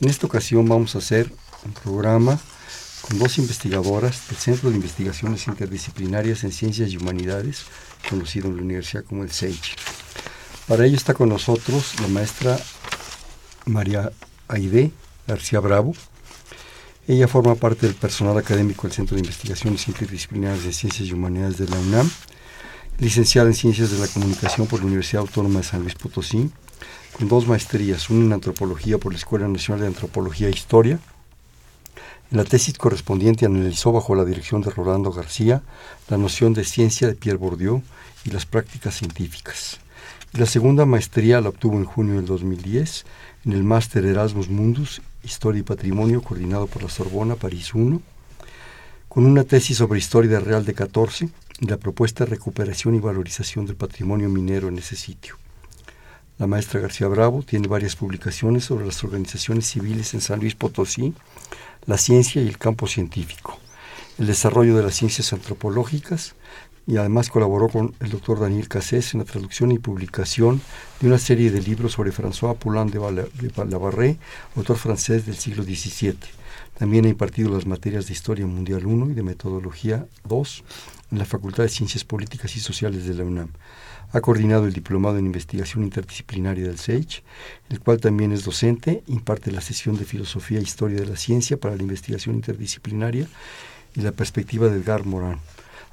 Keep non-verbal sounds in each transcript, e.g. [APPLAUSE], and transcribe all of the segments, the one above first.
En esta ocasión vamos a hacer un programa con dos investigadoras del Centro de Investigaciones Interdisciplinarias en Ciencias y Humanidades, conocido en la universidad como el SEICH. Para ello está con nosotros la maestra María Aide García Bravo. Ella forma parte del personal académico del Centro de Investigaciones Interdisciplinarias en Ciencias y Humanidades de la UNAM, licenciada en Ciencias de la Comunicación por la Universidad Autónoma de San Luis Potosí, con dos maestrías, una en antropología por la Escuela Nacional de Antropología e Historia. En la tesis correspondiente analizó bajo la dirección de Rolando García la noción de ciencia de Pierre Bourdieu y las prácticas científicas. La segunda maestría la obtuvo en junio del 2010 en el máster Erasmus Mundus, Historia y Patrimonio, coordinado por la Sorbona, París I, con una tesis sobre historia Real de 14 y la propuesta de recuperación y valorización del patrimonio minero en ese sitio. La maestra García Bravo tiene varias publicaciones sobre las organizaciones civiles en San Luis Potosí, la ciencia y el campo científico, el desarrollo de las ciencias antropológicas y además colaboró con el doctor Daniel Cassés en la traducción y publicación de una serie de libros sobre François Poulain de Labarré, autor francés del siglo XVII. También ha impartido las materias de Historia Mundial I y de Metodología II en la Facultad de Ciencias Políticas y Sociales de la UNAM. Ha coordinado el Diplomado en Investigación Interdisciplinaria del SEICH, el cual también es docente, imparte la sesión de Filosofía e Historia de la Ciencia para la Investigación Interdisciplinaria y la Perspectiva de Edgar Morán.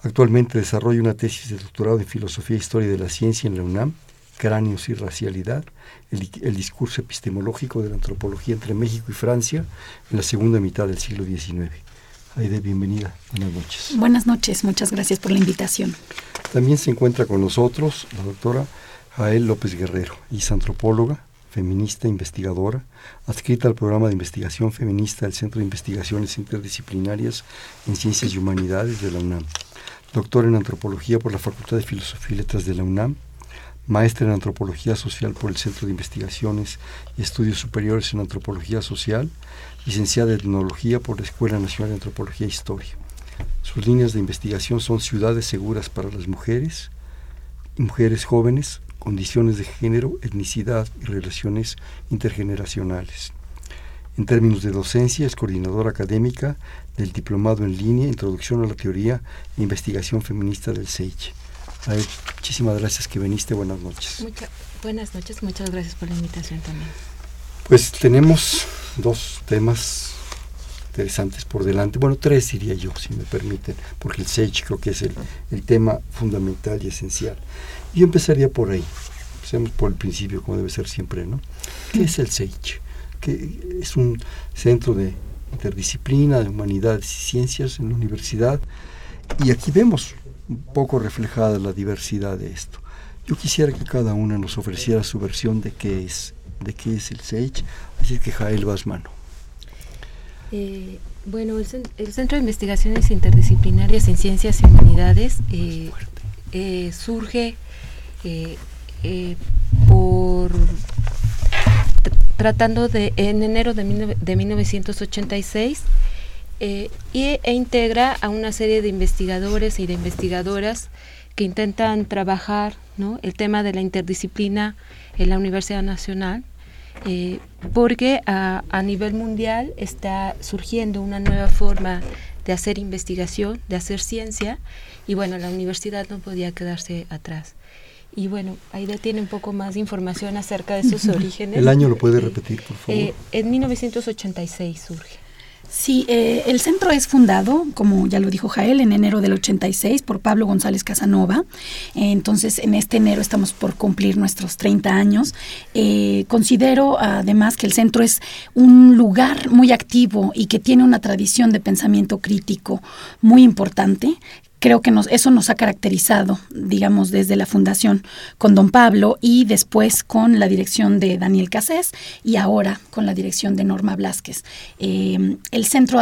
Actualmente desarrolla una tesis de doctorado en Filosofía e Historia de la Ciencia en la UNAM, Cráneos y Racialidad, el, el, discurso epistemológico de la antropología entre México y Francia en la segunda mitad del siglo XIX. Aide, bienvenida. Buenas noches. Buenas noches, muchas gracias por la invitación. También se encuentra con nosotros la doctora Jael López Guerrero, es antropóloga, feminista, investigadora, adscrita al programa de investigación feminista del Centro de Investigaciones Interdisciplinarias en Ciencias y Humanidades de la UNAM, doctora en antropología por la Facultad de Filosofía y Letras de la UNAM, maestra en antropología social por el Centro de Investigaciones y Estudios Superiores en Antropología Social, licenciada en Etnología por la Escuela Nacional de Antropología e Historia. Sus líneas de investigación son ciudades seguras para las mujeres, mujeres jóvenes, condiciones de género, etnicidad y relaciones intergeneracionales. En términos de docencia, es coordinadora académica del Diplomado en Línea, Introducción a la Teoría e Investigación Feminista del SEICH. muchísimas gracias que viniste, buenas noches. buenas noches, muchas gracias por la invitación también. Pues tenemos dos temas interesantes por delante. Bueno, tres diría yo, si me permiten, porque el SEICH creo que es el, el tema fundamental y esencial. Yo empezaría por ahí. Empecemos por el principio, como debe ser siempre, ¿no? ¿Qué es el SEICH? Que es un centro de interdisciplina, de humanidades y ciencias en la universidad. Y aquí vemos un poco reflejada la diversidad de esto. Yo quisiera que cada una nos ofreciera su versión de qué es, de qué es el SEICH, así que Jael Basmano. Eh, bueno, el, el, Centro de Investigaciones Interdisciplinarias en Ciencias y Humanidades eh, eh, surge por tratando de en enero de, mil, de 1986 eh, y, e integra a una serie de investigadores y de investigadoras que intentan trabajar ¿no? el tema de la interdisciplina en la Universidad Nacional eh, porque a, a, nivel mundial está surgiendo una nueva forma de hacer investigación, de hacer ciencia, y bueno, la universidad no podía quedarse atrás. Y bueno, Aida tiene un poco más de información acerca de sus [LAUGHS] orígenes. ¿El año lo puede repetir, por favor? Eh, en 1986 surge. Sí, eh, el centro es fundado, como ya lo dijo Jael, en enero del 86 por Pablo González Casanova. Entonces, en este enero estamos por cumplir nuestros 30 años. Eh, considero además que el centro es un lugar muy activo y que tiene una tradición de pensamiento crítico muy importante creo que nos, eso nos ha caracterizado, digamos, desde la fundación con don Pablo y después con la dirección de Daniel Casés y ahora con la dirección de Norma Blasquez. Eh, el centro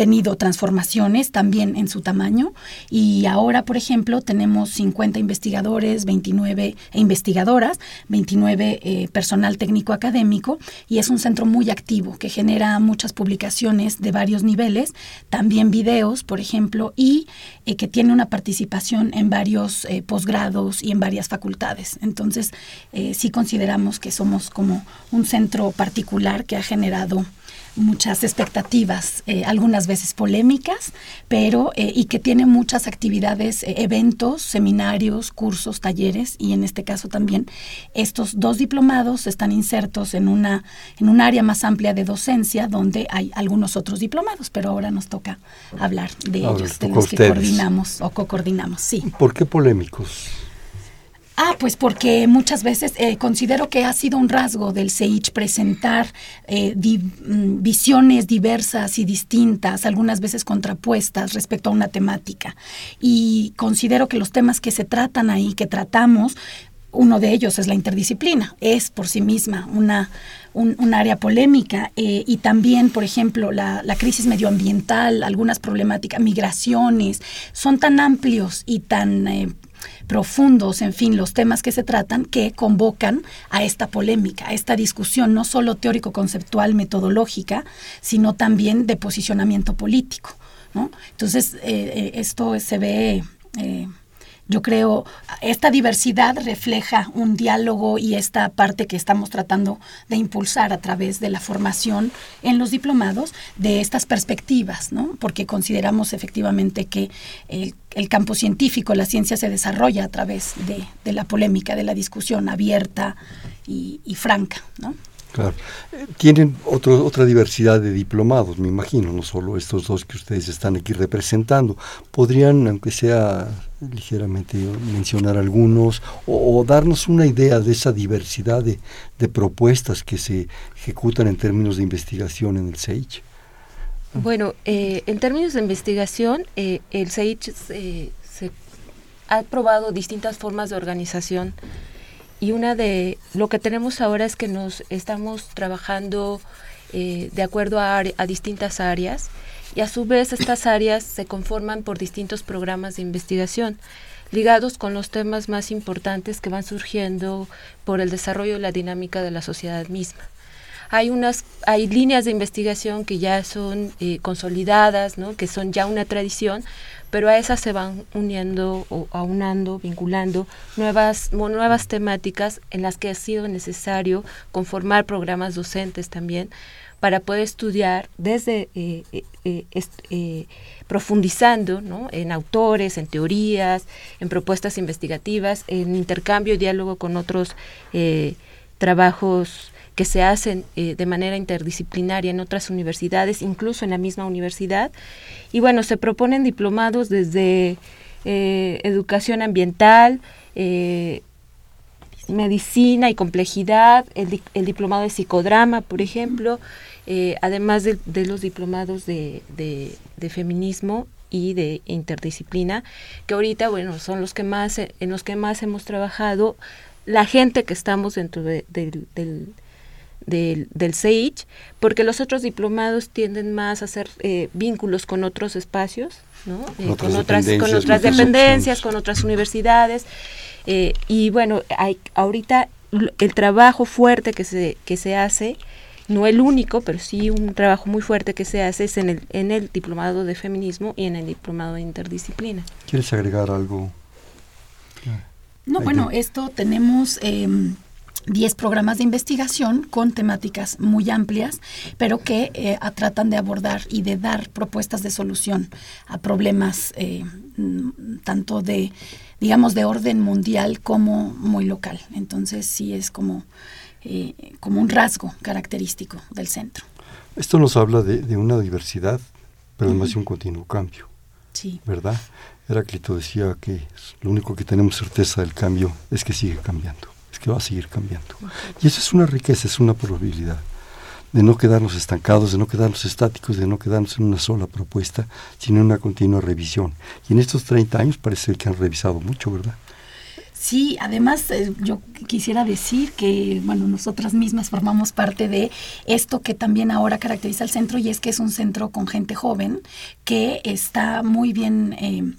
tenido transformaciones también en su tamaño y ahora, por ejemplo, tenemos 50 investigadores, 29 investigadoras, 29 eh, personal técnico académico y es un centro muy activo que genera muchas publicaciones de varios niveles, también videos, por ejemplo, y eh, que tiene una participación en varios eh, posgrados y en varias facultades. Entonces, sí consideramos que somos como un centro particular que ha generado muchas expectativas, eh, algunas veces polémicas, pero eh, y que tiene muchas actividades, eh, eventos, seminarios, cursos, talleres y en este caso también estos dos diplomados están insertos en una en un área más amplia de docencia donde hay algunos otros diplomados, pero ahora nos toca hablar de ellos, de los que coordinamos o co-coordinamos. Sí. ¿Por qué polémicos? Ah, pues porque muchas veces eh, considero que ha sido un rasgo del CEICH presentar eh, mm, visiones diversas y distintas, algunas veces contrapuestas respecto a una temática. Y considero que los temas que se tratan ahí, que tratamos, uno de ellos es la interdisciplina, es por sí misma una, un, área polémica eh, y también, por ejemplo, la, la, crisis medioambiental, algunas problemáticas, migraciones, son tan amplios y tan profundos, en fin, los temas que se tratan, que convocan a esta polémica, a esta discusión, no solo teórico-conceptual, metodológica, sino también de posicionamiento político. ¿no? Entonces, eh, eh, esto se ve... Eh, yo creo, esta diversidad refleja un diálogo y esta parte que estamos tratando de impulsar a través de la formación en los diplomados de estas perspectivas, ¿no? Porque consideramos efectivamente que el, campo científico, la ciencia se desarrolla a través de, la polémica, de la discusión abierta y, y franca, ¿no? Claro. Tienen otro, otra diversidad de diplomados, me imagino, no solo estos dos que ustedes están aquí representando. ¿Podrían, aunque sea ligeramente, mencionar algunos o, darnos una idea de esa diversidad de, propuestas que se ejecutan en términos de investigación en el SEICH? Bueno, eh, en términos de investigación, eh, el SEICH se ha probado distintas formas de organización y una de lo que tenemos ahora es que nos estamos trabajando eh, de acuerdo a, a, distintas áreas y a su vez estas áreas se conforman por distintos programas de investigación ligados con los temas más importantes que van surgiendo por el desarrollo y la dinámica de la sociedad misma. Hay unas hay líneas de investigación que ya son eh, consolidadas, ¿no? que son ya una tradición, pero a esas se van uniendo o aunando, vinculando nuevas, nuevas temáticas en las que ha sido necesario conformar programas docentes también para poder estudiar desde eh, eh, eh, profundizando en autores, en teorías, en propuestas investigativas, en intercambio y diálogo con otros trabajos que se hacen de manera interdisciplinaria en otras universidades, incluso en la misma universidad. Y bueno, se proponen diplomados desde educación ambiental, medicina y complejidad, el, diplomado de psicodrama, por ejemplo, eh, además de, los diplomados de, feminismo y de interdisciplina, que ahorita, bueno, son los que más, en los que más hemos trabajado, la gente que estamos dentro del, del, del porque los otros diplomados tienden más a hacer eh, vínculos con otros espacios, ¿no? Eh, con, otras, con otras dependencias, con otras universidades. y bueno, hay, ahorita el trabajo fuerte que se, que se hace no el único, pero sí un trabajo muy fuerte que se hace es en el, en el diplomado de feminismo y en el diplomado de interdisciplina. ¿Quieres agregar algo? No, bueno, esto tenemos... 10 em, programas de investigación con temáticas muy amplias, pero que eh, tratan de abordar y de dar propuestas de solución a problemas eh, mm, tanto de, digamos, de orden mundial como muy local. Entonces sí es como eh, como un rasgo característico del centro. Esto nos habla de, una diversidad, pero además de un continuo cambio. Sí. ¿Verdad? Heráclito decía que lo único que tenemos certeza del cambio es que sigue cambiando, que va a seguir cambiando. Y eso es una riqueza, es una probabilidad. de no quedarnos estancados, de no quedarnos estáticos, de no quedarnos en una sola propuesta, sino en una continua revisión. Y en estos 30 años parece que han revisado mucho, ¿verdad? Sí, además eh, yo quisiera decir que, bueno, nosotras mismas formamos parte de esto que también ahora caracteriza al centro y es que es un centro con gente joven que está muy bien eh,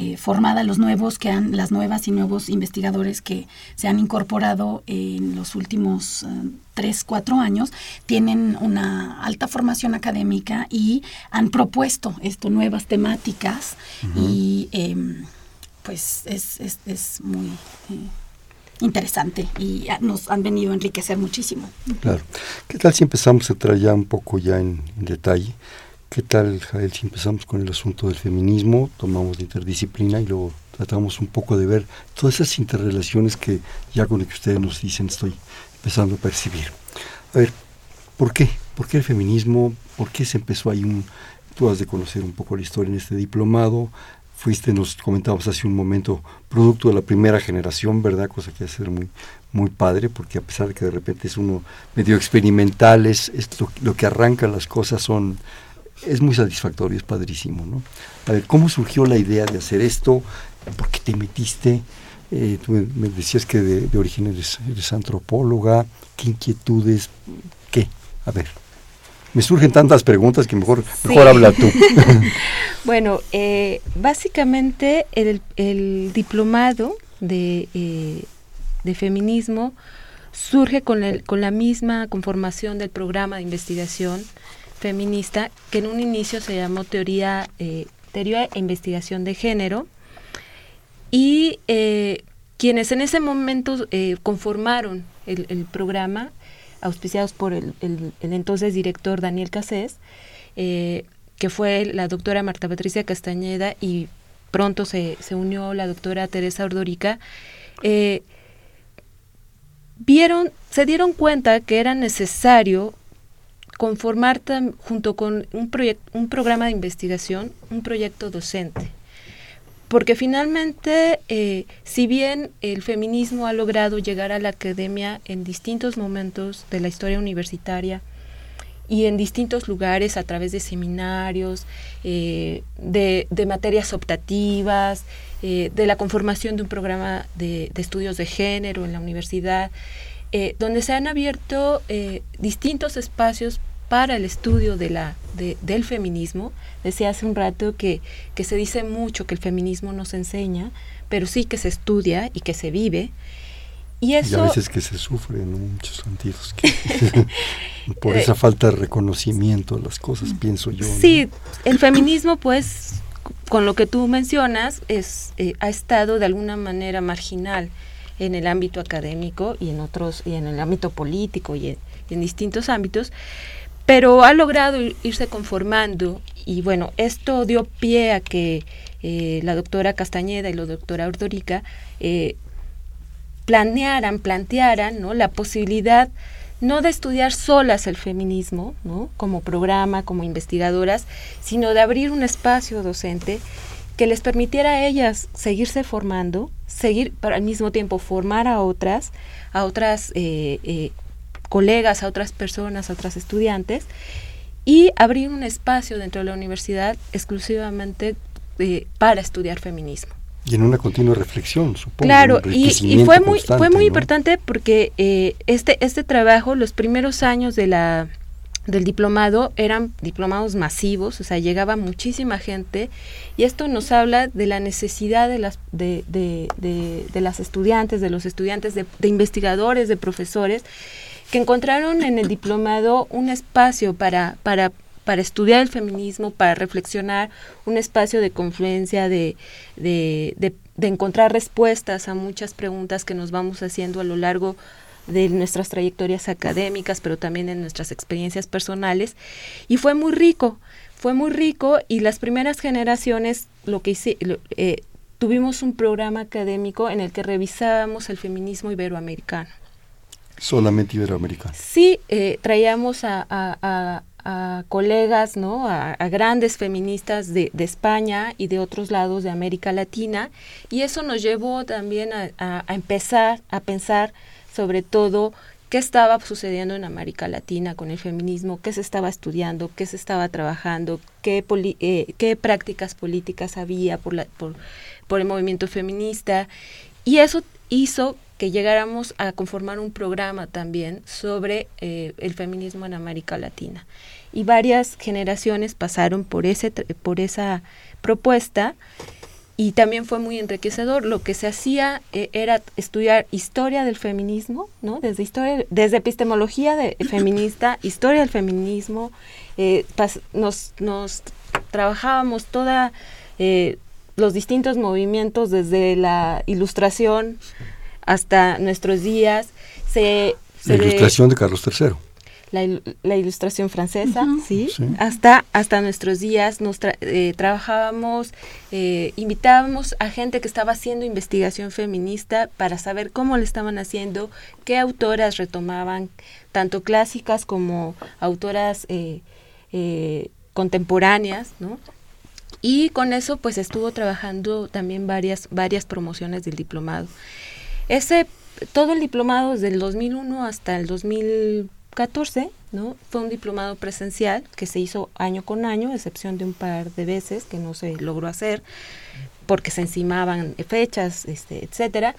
eh, formada, los nuevos que han, las nuevas y nuevos investigadores que se han incorporado en los últimos tres, cuatro años, tienen una alta formación académica y han propuesto esto, nuevas temáticas y em, pues es, es, es muy eh, interesante y nos han venido a enriquecer muchísimo. Claro. ¿Qué tal si empezamos a entrar ya un poco ya en, detalle? ¿Qué tal, Jael, si empezamos con el asunto del feminismo, tomamos de interdisciplina y luego tratamos un poco de ver todas esas interrelaciones que ya con lo que ustedes nos dicen estoy empezando a percibir? A ver, ¿por qué? ¿Por qué el feminismo? ¿Por qué se empezó ahí un... Tú has de conocer un poco la historia en este diplomado, fuiste, nos comentábamos hace un momento, producto de la primera generación, ¿verdad? Cosa que hace muy, muy padre, porque a pesar de que de repente es uno medio experimental, es, lo, que arranca las cosas son, es muy satisfactorio, es padrísimo, ¿no? A ver, ¿cómo surgió la idea de hacer esto? ¿Por qué te metiste? Eh, tú me, decías que de, origen eres, eres antropóloga, ¿qué inquietudes? ¿Qué? A ver me surgen tantas preguntas que mejor, mejor habla tú. [LAUGHS] bueno, eh, básicamente el, diplomado de, eh, de, feminismo surge con, el, con la misma conformación del programa de investigación feminista que en un inicio se llamó teoría, eh, teoría e investigación de género y quienes en ese momento conformaron el, programa auspiciados por el, entonces director Daniel Casés, eh, que fue la doctora Marta Patricia Castañeda y pronto se, unió la doctora Teresa Ordorica, eh, vieron, se dieron cuenta que era necesario conformar junto con un, un programa de investigación, un proyecto docente. Porque finalmente, eh, si bien el feminismo ha logrado llegar a la academia en distintos momentos de la historia universitaria y en distintos lugares a través de seminarios, eh, de, materias optativas, eh, de la conformación de un programa de, estudios de género en la universidad, donde se han abierto distintos espacios para el estudio de la, del feminismo. Decía hace un rato que, que se dice mucho que el feminismo no se enseña, pero sí que se estudia y que se vive. Y, eso, a veces que se sufre en muchos sentidos. [LAUGHS] por esa falta de reconocimiento de las cosas, pienso yo. Sí, el feminismo, pues, con lo que tú mencionas, es, eh, ha estado de alguna manera marginal en el ámbito académico y en otros, y en el ámbito político y en distintos ámbitos pero ha logrado irse conformando y bueno, esto dio pie a que eh, la doctora Castañeda y la doctora Ordorica eh, planearan, plantearan ¿no? la posibilidad no de estudiar solas el feminismo, ¿no? como programa, como investigadoras, sino de abrir un espacio docente que les permitiera a ellas seguirse formando, seguir, pero al mismo tiempo formar a otras, a otras eh, colegas, a otras personas, a otras estudiantes, y abrir un espacio dentro de la universidad exclusivamente eh, para estudiar feminismo. Y en una continua reflexión, supongo. Claro, y, fue muy, fue muy importante porque eh, este, este trabajo, los primeros años de la, del diplomado eran diplomados masivos, o sea, llegaba muchísima gente y esto nos habla de la necesidad de las, de, de, de, las estudiantes, de los estudiantes, de, investigadores, de profesores, que encontraron en el diplomado un espacio para, para, para estudiar el feminismo, para reflexionar, un espacio de confluencia, de, de, de, encontrar respuestas a muchas preguntas que nos vamos haciendo a lo largo de nuestras trayectorias académicas, pero también en nuestras experiencias personales. Y fue muy rico, fue muy rico y las primeras generaciones lo que hice, eh, tuvimos un programa académico en el que revisábamos el feminismo iberoamericano. Solamente iberoamericano. Sí, eh, traíamos a, colegas, ¿no? A, grandes feministas de, España y de otros lados de América Latina, y eso nos llevó también a, empezar a pensar sobre todo qué estaba sucediendo en América Latina con el feminismo, qué se estaba estudiando, qué se estaba trabajando, qué, eh, prácticas políticas había por, por, el movimiento feminista. Y eso hizo que llegáramos a conformar un programa también sobre eh, el feminismo en América Latina. Y varias generaciones pasaron por, ese, por esa propuesta y también fue muy enriquecedor. Lo que se hacía eh, era estudiar historia del feminismo, ¿no? Desde historia, desde epistemología de, [LAUGHS] feminista, historia del feminismo, eh, nos, nos trabajábamos toda eh, los distintos movimientos desde la ilustración hasta nuestros días. Se, la ilustración de Carlos III la, ilustración francesa, ¿sí? Hasta, hasta nuestros días nos eh, trabajábamos, eh, invitábamos a gente que estaba haciendo investigación feminista para saber cómo le estaban haciendo, qué autoras retomaban, tanto clásicas como autoras eh, contemporáneas, ¿no? Y con eso pues estuvo trabajando también varias, varias promociones del diplomado. Ese, todo el diplomado desde el 2001 hasta el 2000 14, ¿no? Fue un diplomado presencial que se hizo año con año, excepción de un par de veces que no se logró hacer porque se encimaban fechas, este, etcétera,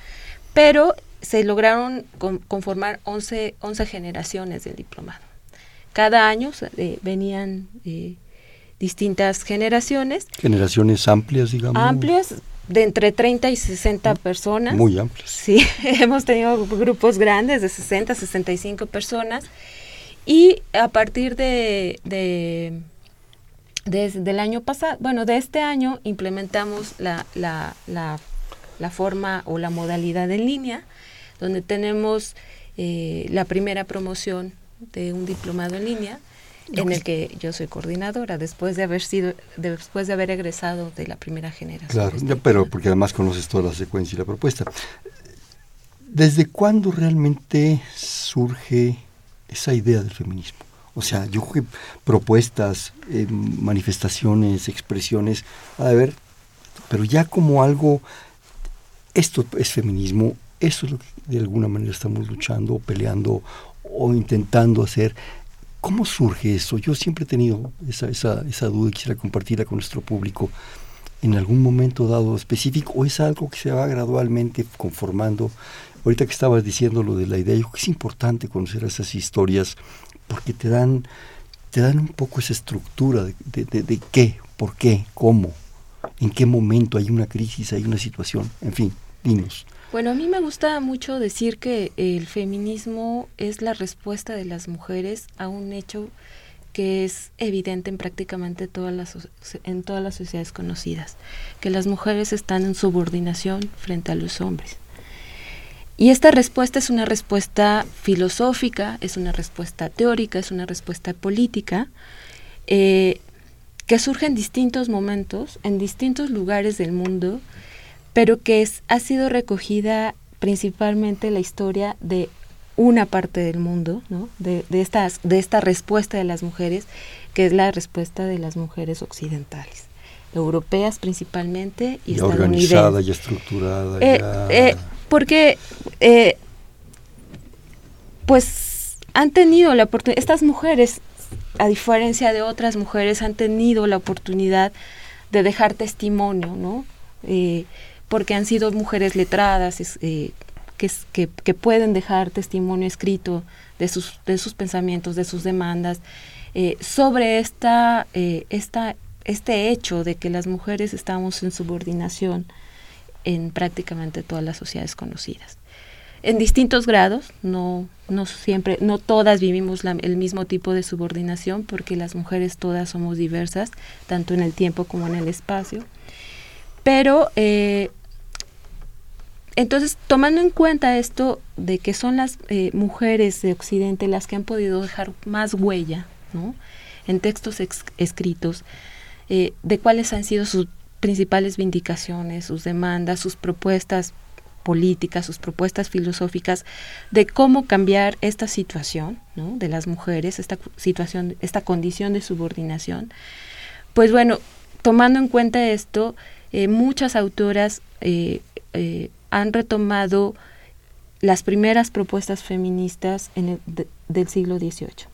pero se lograron conformar 11, 11 generaciones del diplomado. Cada año eh, venían eh, distintas generaciones. Generaciones amplias, digamos. Amplias, de entre 30 y 60 personas. Muy amplios. Sí, [LAUGHS] hemos tenido grupos grandes de 60, 65 personas. Y a partir de, de desde el año pasado, bueno, de este año implementamos la, la, la, la forma o la modalidad en línea, donde tenemos eh, la primera promoción de un diplomado en línea en el que yo soy coordinadora después de haber sido después de haber egresado de la primera generación. Claro, este pero porque además conoces toda la secuencia y la propuesta. ¿Desde cuándo realmente surge esa idea del feminismo? O sea, yo creo que propuestas, eh, manifestaciones, expresiones, a ver, pero ya como algo, esto es feminismo, eso es lo que de alguna manera estamos luchando peleando o intentando hacer. ¿Cómo surge eso? Yo siempre he tenido esa, esa, esa duda y quisiera compartirla con nuestro público en algún momento dado específico o es algo que se va gradualmente conformando. Ahorita que estabas diciendo lo de la idea, yo creo que es importante conocer esas historias porque te dan, te dan un poco esa estructura de, de, de qué, por qué, cómo, en qué momento hay una crisis, hay una situación, en fin, dinos. Bueno, a mí me gusta mucho decir que el feminismo es la respuesta de las mujeres a un hecho que es evidente en prácticamente todas las, en todas las sociedades conocidas, que las mujeres están en subordinación frente a los hombres. Y esta respuesta es una respuesta filosófica, es una respuesta teórica, es una respuesta política, eh, que surge en distintos momentos, en distintos lugares del mundo, pero que es, ha sido recogida principalmente la historia de una parte del mundo, ¿no? de, de, estas, de esta respuesta de las mujeres, que es la respuesta de las mujeres occidentales, europeas principalmente y ya organizada y estructurada. Eh, eh, porque, eh, pues, han tenido la oportunidad, estas mujeres, a diferencia de otras mujeres, han tenido la oportunidad de dejar testimonio, ¿no? Porque han sido mujeres letradas eh, que, pueden dejar testimonio escrito de sus, pensamientos, de sus demandas, eh, sobre eh, esta, este hecho de que las mujeres estamos en subordinación en prácticamente todas las sociedades conocidas. En distintos grados, no, no siempre, no todas vivimos el mismo tipo de subordinación, porque las mujeres todas somos diversas, tanto en el tiempo como en el espacio. Pero entonces, tomando en cuenta esto de que son las eh, mujeres de Occidente las que han podido dejar más huella, ¿no? En textos escritos, eh, de cuáles han sido sus principales vindicaciones, sus demandas, sus propuestas políticas, sus propuestas filosóficas de cómo cambiar esta situación ¿no? de las mujeres, esta situación, esta condición de subordinación. Pues bueno, tomando en cuenta esto, eh, muchas autoras han retomado las primeras propuestas feministas en el, del siglo XVIII.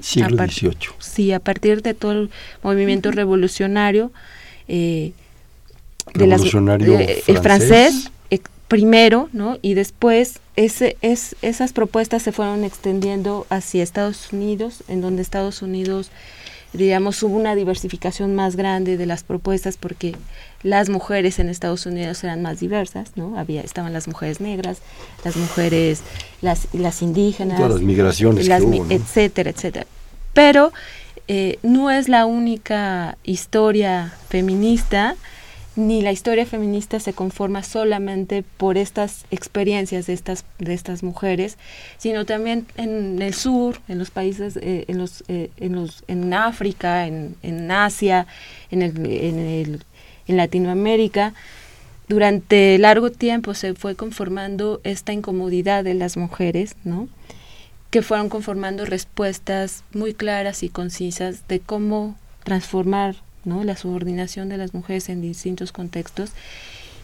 Siglo XVIII. Sí, a partir de todo el movimiento revolucionario, eh, de eh, el francés eh, primero, ¿no? Y después ese, es, esas propuestas se fueron extendiendo hacia Estados Unidos, en donde Estados Unidos digamos, hubo una diversificación más grande de las propuestas porque las mujeres en Estados Unidos eran más diversas, ¿no? Había, estaban las mujeres negras, las mujeres, las, las indígenas. Todas las migraciones que hubo, Etcétera, etcétera. Pero eh, no es la única historia feminista ni la historia feminista se conforma solamente por estas experiencias de estas de estas mujeres, sino también en el sur, en los países, eh, en los eh, en los en África, en, en Asia, en el, en el en Latinoamérica. Durante largo tiempo se fue conformando esta incomodidad de las mujeres, ¿no? que fueron conformando respuestas muy claras y concisas de cómo transformar ¿no? la subordinación de las mujeres en distintos contextos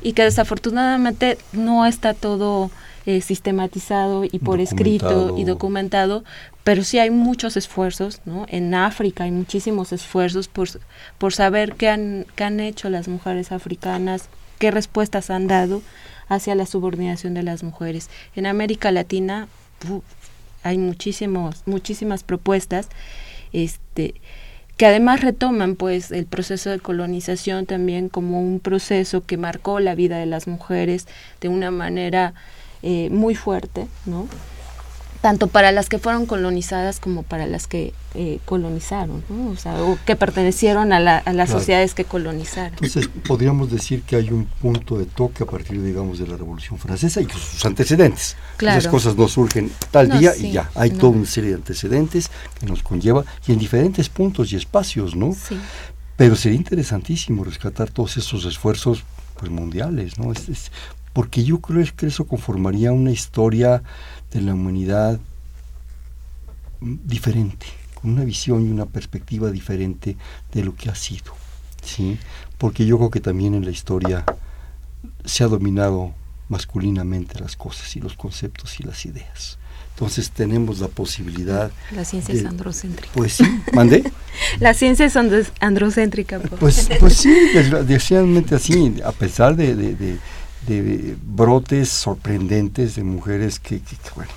y que desafortunadamente no está todo eh, sistematizado y por escrito y documentado, pero sí hay muchos esfuerzos, ¿no? En África hay muchísimos esfuerzos por, por saber qué han, qué han hecho las mujeres africanas, qué respuestas han dado hacia la subordinación de las mujeres. En América Latina hay muchísimos, muchísimas propuestas, este, que además retoman pues el proceso de colonización también como un proceso que marcó la vida de las mujeres de una manera eh, muy fuerte, ¿no? tanto para las que fueron colonizadas como para las que eh, colonizaron, o sea, o que pertenecieron a, las sociedades que colonizaron. Entonces, podríamos decir que hay un punto de toque a partir, digamos, de la Revolución Francesa y sus antecedentes. Esas cosas no surgen tal día y ya, hay toda una serie de antecedentes que nos conlleva y en diferentes puntos y espacios, ¿no? Sí. Pero sería interesantísimo rescatar todos esos esfuerzos pues, mundiales, ¿no? Porque yo creo que eso conformaría una historia de la humanidad diferente, con una visión y una perspectiva diferente de lo que ha sido. ¿sí? Porque yo creo que también en la historia se ha dominado masculinamente las cosas y los conceptos y las ideas. Entonces tenemos la posibilidad... La ciencia es androcéntrica. Pues sí, mandé. [LAUGHS] la ciencia es androcéntrica. Pues, pues sí, desgraciadamente así, a pesar de, de de brotes sorprendentes de mujeres que, bueno,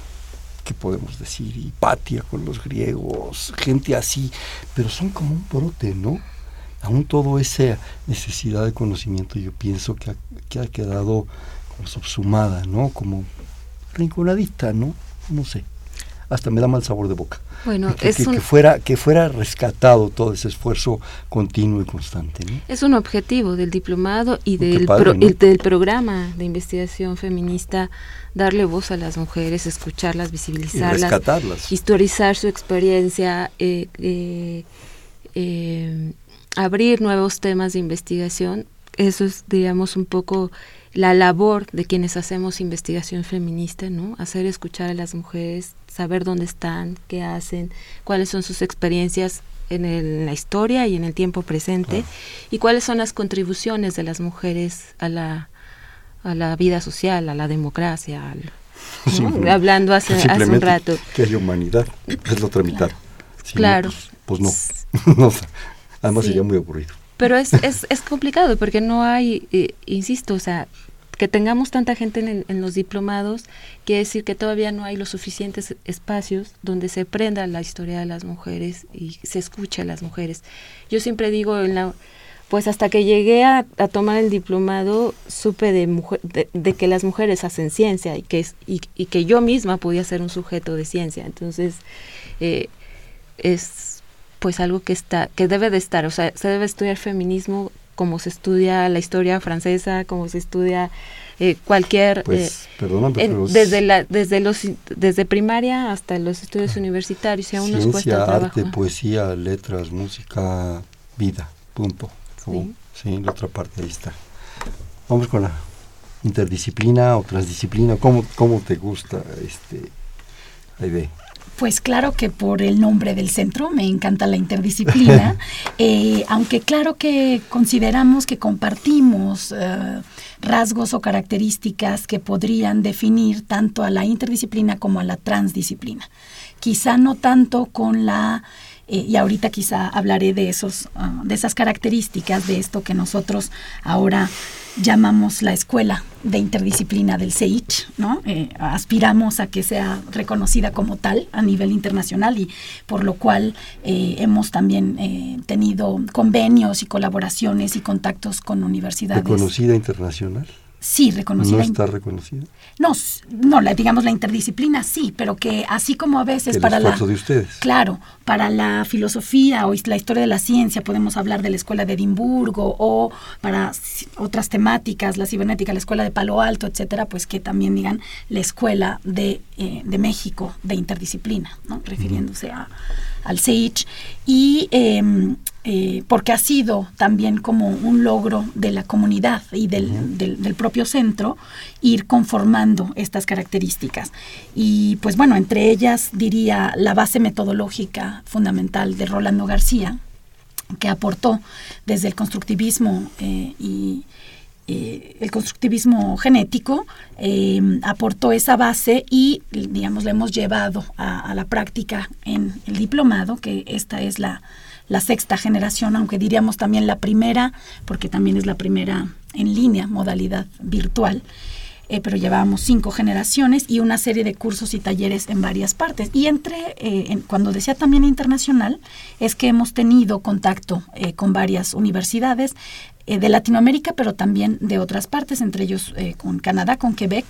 ¿qué podemos decir? Hipatia con los griegos, gente así, pero son como un brote, ¿no? Aún toda esa necesidad de conocimiento yo pienso que ha, que ha quedado como subsumada, ¿no? Como rinconadita, ¿no? No sé. Hasta me da mal sabor de boca. Bueno, [LAUGHS] que, es que, fuera, que fuera rescatado todo ese esfuerzo continuo y constante. Es un objetivo del diplomado y del, del programa de investigación feminista darle voz a las mujeres, escucharlas, visibilizarlas, rescatarlas. historizar su experiencia, eh, eh, eh, abrir nuevos temas de investigación. Eso es, digamos, un poco la labor de quienes hacemos investigación feminista, ¿no? Hacer escuchar a las mujeres, saber dónde están, qué hacen, cuáles son sus experiencias en, la historia y en el tiempo presente y cuáles son las contribuciones de las mujeres a la, a la vida social, a la democracia, [LAUGHS] hablando hace, hace, un rato. Que es la humanidad, es la otra mitad. claro. pues, no, [LAUGHS] no. además sería muy aburrido. Pero es, es, es complicado porque no hay, eh, insisto, o sea, que tengamos tanta gente en, los diplomados quiere decir que todavía no hay los suficientes espacios donde se aprenda la historia de las mujeres y se escuche a las mujeres. Yo siempre digo, en la, pues hasta que llegué a, tomar el diplomado supe de, de, que las mujeres hacen ciencia y que, y, y, que yo misma podía ser un sujeto de ciencia. Entonces, eh, es pues algo que está que debe de estar, o sea, se debe estudiar feminismo como se estudia la historia francesa, como se estudia eh, cualquier pues, eh, desde la desde los desde primaria hasta los estudios universitarios y aún nos cuesta arte, poesía, letras, música, vida, punto. Sí. sí, la otra parte ahí está. Vamos con la interdisciplina o transdisciplina, ¿cómo, cómo te gusta este la idea? Pues claro que por el nombre del centro, me encanta la interdisciplina, [LAUGHS] eh, aunque claro que consideramos que compartimos eh, rasgos o características que podrían definir tanto a la interdisciplina como a la transdisciplina. Quizá no tanto con la eh, y ahorita quizá hablaré de esos ah, de esas características de esto que nosotros ahora llamamos la escuela de interdisciplina del CEICH, ¿no? Eh, aspiramos a que sea reconocida como tal a nivel internacional y por lo cual eh, hemos también tenido convenios y colaboraciones y contactos con universidades. ¿Reconocida internacional? Sí, reconocida. ¿No está reconocida? No, no la, digamos la interdisciplina sí, pero que así como a veces El para esfuerzo la... de ustedes. Claro, para la filosofía o la historia de la ciencia podemos hablar de la Escuela de Edimburgo o para otras temáticas, la cibernética, la Escuela de Palo Alto, etcétera, pues que también digan la Escuela de, eh, de México de interdisciplina, ¿no? refiriéndose a, al CEICH. Y em, eh, porque ha sido también como un logro de la comunidad y del, del- del propio centro ir conformando estas características. Y pues bueno, entre ellas diría la base metodológica fundamental de Rolando García, que aportó desde el constructivismo eh, y eh, el constructivismo genético eh, aportó esa base y digamos le hemos llevado a, a la práctica en el diplomado que esta es la, la sexta generación aunque diríamos también la primera porque también es la primera en línea modalidad virtual eh, pero llevábamos cinco generaciones y una serie de cursos y talleres en varias partes. Y entre, eh, cuando decía también internacional, es que hemos tenido contacto eh, con varias universidades de Latinoamérica, pero también de otras partes, entre ellos con Canadá, con Quebec,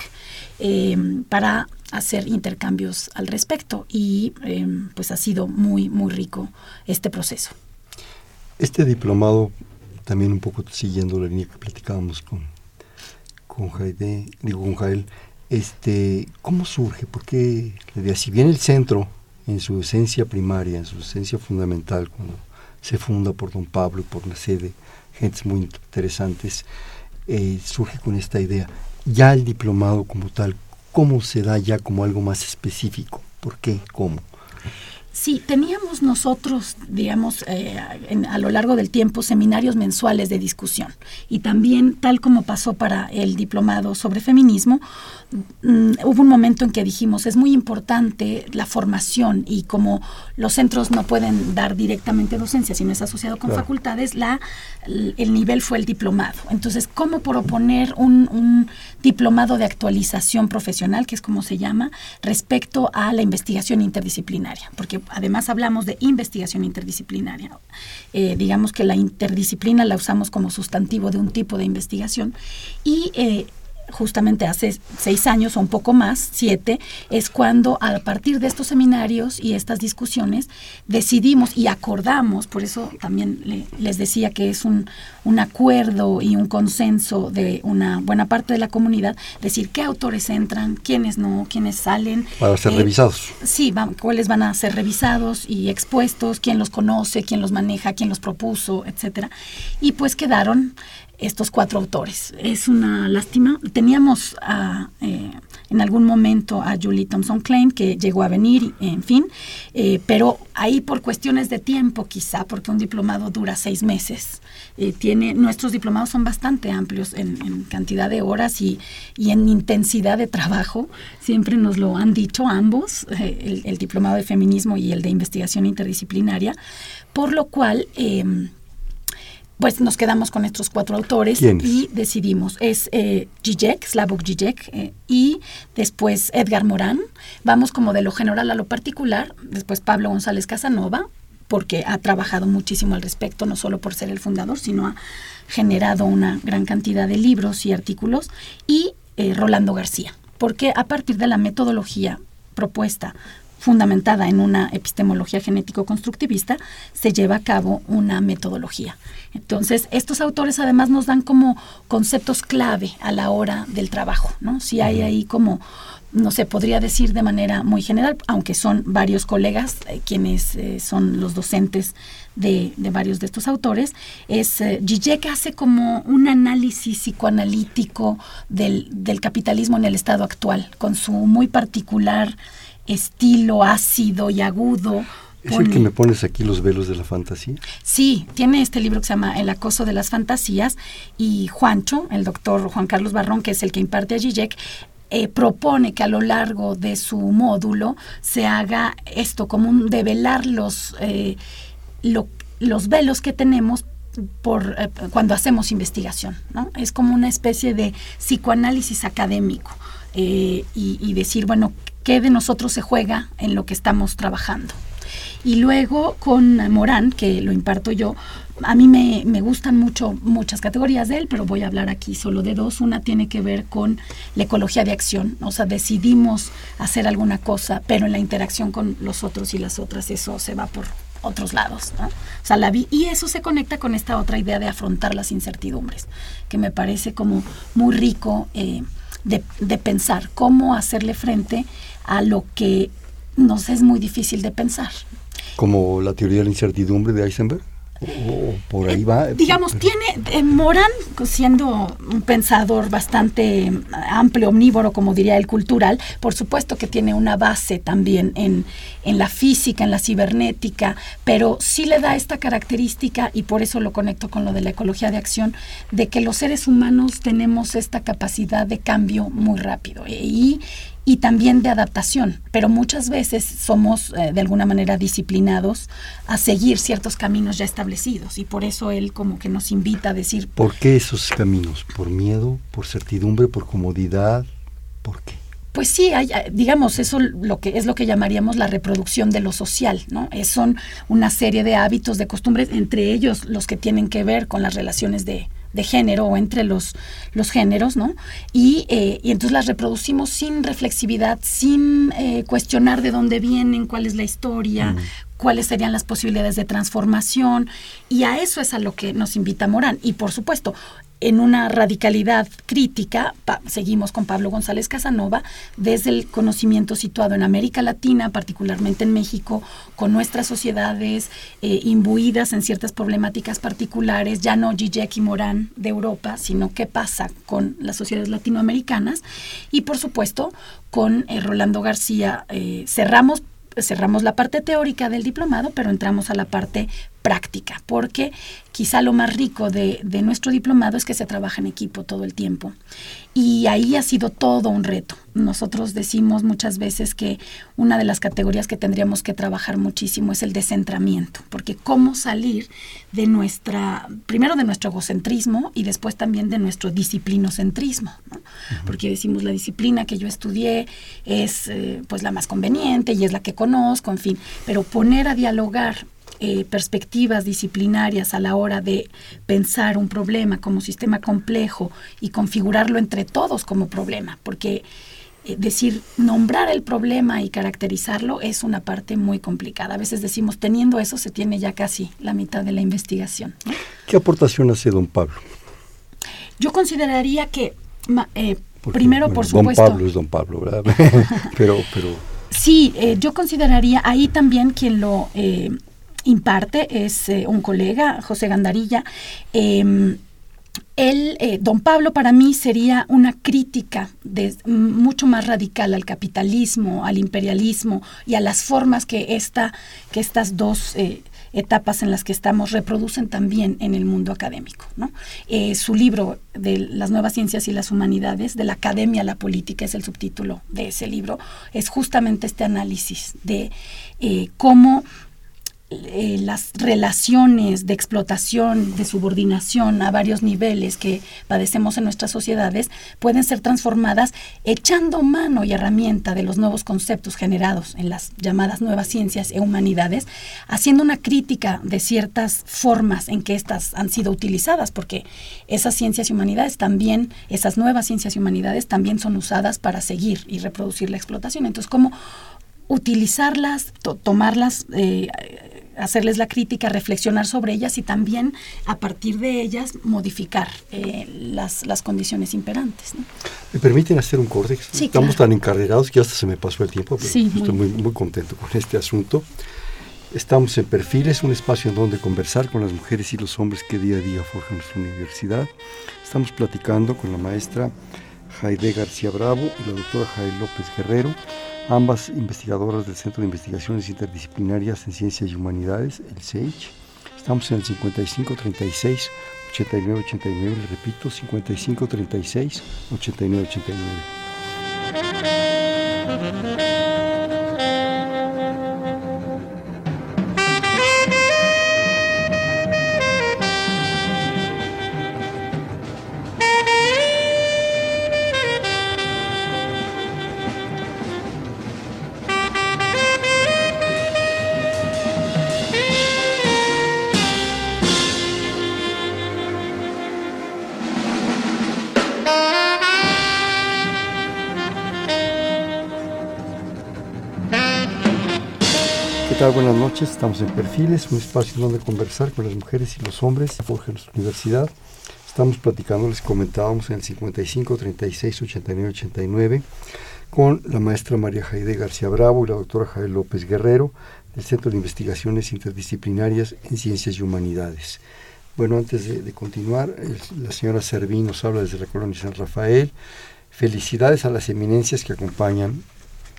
eh, para hacer intercambios al respecto. Y eh, pues ha sido muy, muy rico este proceso. Este diplomado, también un poco siguiendo la línea que platicábamos con, con Jaide, digo con Jael, este, ¿cómo surge? Porque si bien el centro, en su esencia primaria, en su esencia fundamental, cuando se funda por don Pablo y por la sede, gentes muy interesantes, eh, surge con esta idea. Ya el diplomado como tal, ¿cómo se da ya como algo más específico? ¿Por qué? ¿Cómo? Sí, teníamos nosotros, digamos, eh, en- a lo largo del tiempo seminarios mensuales de discusión y también, tal como pasó para el diplomado sobre feminismo, mm, hubo un momento en que dijimos es muy importante la formación y como los centros no pueden dar directamente docencia, sino es asociado con Claro. facultades, la, el nivel fue el diplomado. Entonces, ¿cómo proponer un, un diplomado de actualización profesional, que es como se llama, respecto a la investigación interdisciplinaria? Porque además hablamos de investigación interdisciplinaria. Eh, digamos que la interdisciplina la usamos como sustantivo de un tipo de investigación y eh, justamente hace seis años o un poco más, siete, es cuando a partir de estos seminarios y estas discusiones decidimos y acordamos, por eso también le- les decía que es un, un acuerdo y un consenso de una buena parte de la comunidad, decir qué autores entran, quiénes no, quiénes salen. Para ser eh, revisados. Sí, va- cuáles van a ser revisados y expuestos, quién los conoce, quién los maneja, quién los propuso, etcétera. Y pues quedaron estos cuatro autores. Es una lástima. Teníamos a, eh, en algún momento a Julie Thompson Klein, que llegó a venir, en fin, eh, pero ahí por cuestiones de tiempo quizá, porque un diplomado dura seis meses. Eh, tiene, nuestros diplomados son bastante amplios en, cantidad de horas y, y en intensidad de trabajo. Siempre nos lo han dicho ambos, el, el diplomado de feminismo y el de investigación interdisciplinaria, por lo cual... pues nos quedamos con estos cuatro autores ¿Quiénes? y decidimos, es eh, Zizek, Slavoj Zizek, eh, y después Edgar Morán, vamos como de lo general a lo particular, después Pablo González Casanova, porque ha trabajado muchísimo al respecto, no solo por ser el fundador, sino ha generado una gran cantidad de libros y artículos, y eh, Rolando García, porque a partir de la metodología propuesta fundamentada en una epistemología genético-constructivista, se lleva a cabo una metodología. Entonces, estos autores además nos dan como conceptos clave a la hora del trabajo, ¿no? Si hay ahí como, no se podría decir de manera muy general, aunque son varios colegas eh, quienes eh, son los docentes de, de varios de estos autores, es eh, Zizek hace como un análisis psicoanalítico del, del capitalismo en el estado actual, con su muy particular estilo ácido y agudo. ¿Es el que me pones aquí los velos de la fantasía? Sí, tiene este libro que se llama El acoso de las fantasías y Juancho, el doctor Juan Carlos Barrón, que es el que imparte a Zizek, eh, propone que a lo largo de su módulo se haga esto, como un develar los, eh, los velos que tenemos por eh, cuando hacemos investigación, ¿no? Es como una especie de psicoanálisis académico y, y decir, bueno, ¿qué de nosotros se juega en lo que estamos trabajando? Y luego con Morán, que lo imparto yo, a mí me, me, gustan mucho muchas categorías de él, pero voy a hablar aquí solo de dos. Una tiene que ver con la ecología de acción, o sea, decidimos hacer alguna cosa, pero en la interacción con los otros y las otras eso se va por otros lados. ¿no? O sea, la y eso se conecta con esta otra idea de afrontar las incertidumbres, que me parece como muy rico eh, de, de pensar cómo hacerle frente a lo que nos es muy difícil de pensar. Como la teoría de la incertidumbre de Eisenberg. O por ahí va. Eh, digamos, tiene eh, Morán, siendo un pensador bastante amplio, omnívoro, como diría el cultural, por supuesto que tiene una base también en, en la física, en la cibernética, pero sí le da esta característica, y por eso lo conecto con lo de la ecología de acción, de que los seres humanos tenemos esta capacidad de cambio muy rápido. Y, y también de adaptación, pero muchas veces somos eh, de alguna manera disciplinados a seguir ciertos caminos ya establecidos y por eso él como que nos invita a decir... ¿Por qué esos caminos? ¿Por miedo? ¿Por certidumbre? ¿Por comodidad? ¿Por qué? Pues sí, hay, digamos, eso lo que es lo que llamaríamos la reproducción de lo social, ¿no? Es, son una serie de hábitos, de costumbres, entre ellos los que tienen que ver con las relaciones de, de género o entre los, los géneros, ¿no? Y, eh, y, entonces las reproducimos sin reflexividad, sin eh, cuestionar de dónde vienen, cuál es la historia, cuáles serían las posibilidades de transformación, y a eso es a lo que nos invita Morán. Y por supuesto, en una radicalidad crítica, seguimos con Pablo González Casanova, desde el conocimiento situado en América Latina, particularmente en México, con nuestras sociedades eh, imbuidas en ciertas problemáticas particulares, ya no Gijek y Morán de Europa, sino qué pasa con las sociedades latinoamericanas, y por supuesto con eh, Rolando García eh, cerramos cerramos la parte teórica del diplomado, pero entramos a la parte práctica, porque quizá lo más rico de, nuestro diplomado es que se trabaja en equipo todo el tiempo. Y ahí ha sido todo un reto. Nosotros decimos muchas veces que una de las categorías que tendríamos que trabajar muchísimo es el descentramiento, porque cómo salir de nuestra, primero de nuestro egocentrismo y después también de nuestro disciplinocentrismo, ¿no? porque decimos la disciplina que yo estudié es eh, pues la más conveniente y es la que conozco, en fin, pero poner a dialogar eh, perspectivas disciplinarias a la hora de pensar un problema como sistema complejo y configurarlo entre todos como problema, porque eh, decir, nombrar el problema y caracterizarlo es una parte muy complicada. A veces decimos, teniendo eso se tiene ya casi la mitad de la investigación. ¿Qué aportación hace don Pablo? Yo consideraría que, eh, primero, por supuesto... Don Pablo es don Pablo, ¿verdad? [LAUGHS] pero, pero... Sí, yo consideraría ahí también quien lo imparte es eh, un colega, José Gandarilla. Em, eh, don Pablo, para mí sería una crítica mucho más radical al capitalismo, al imperialismo y a las formas que, esta, que estas dos eh, etapas en las que estamos reproducen también en el mundo académico. ¿no? su libro de las nuevas ciencias y las humanidades, de la academia a la política, es el subtítulo de ese libro, es justamente este análisis de cómo eh, las relaciones de explotación, de subordinación a varios niveles que padecemos en nuestras sociedades pueden ser transformadas echando mano y herramienta de los nuevos conceptos generados en las llamadas nuevas ciencias e humanidades, haciendo una crítica de ciertas formas en que éstas han sido utilizadas, porque esas ciencias y humanidades también, esas nuevas ciencias y humanidades también son usadas para seguir y reproducir la explotación. Entonces, ¿cómo utilizarlas, tomarlas, eh, hacerles la crítica, reflexionar sobre ellas y también a partir de ellas modificar eh, las, las, condiciones imperantes. ¿Me permiten hacer un corte? Sí, Estamos tan encarrerados que hasta se me pasó el tiempo, pero sí, estoy muy, muy contento con este asunto. Estamos en Perfiles, un espacio en donde conversar con las mujeres y los hombres que día a día forjan nuestra universidad. Estamos platicando con la maestra Jaide García Bravo y la doctora Jaide López Guerrero ambas investigadoras del Centro de Investigaciones Interdisciplinarias en Ciencias y Humanidades, el CEICH. Estamos en el 5536 8989, le repito, 5536 8989. Noches. Estamos en Perfiles, un espacio donde conversar con las mujeres y los hombres de Forja nuestra universidad. Estamos platicando, les comentábamos en el 55 36 89 89 con la maestra María Jaide García Bravo y la doctora Jael López Guerrero del Centro de Investigaciones Interdisciplinarias en Ciencias y Humanidades. Bueno, antes de, continuar, la señora Servín nos habla desde la colonia San Rafael. Felicidades a las eminencias que acompañan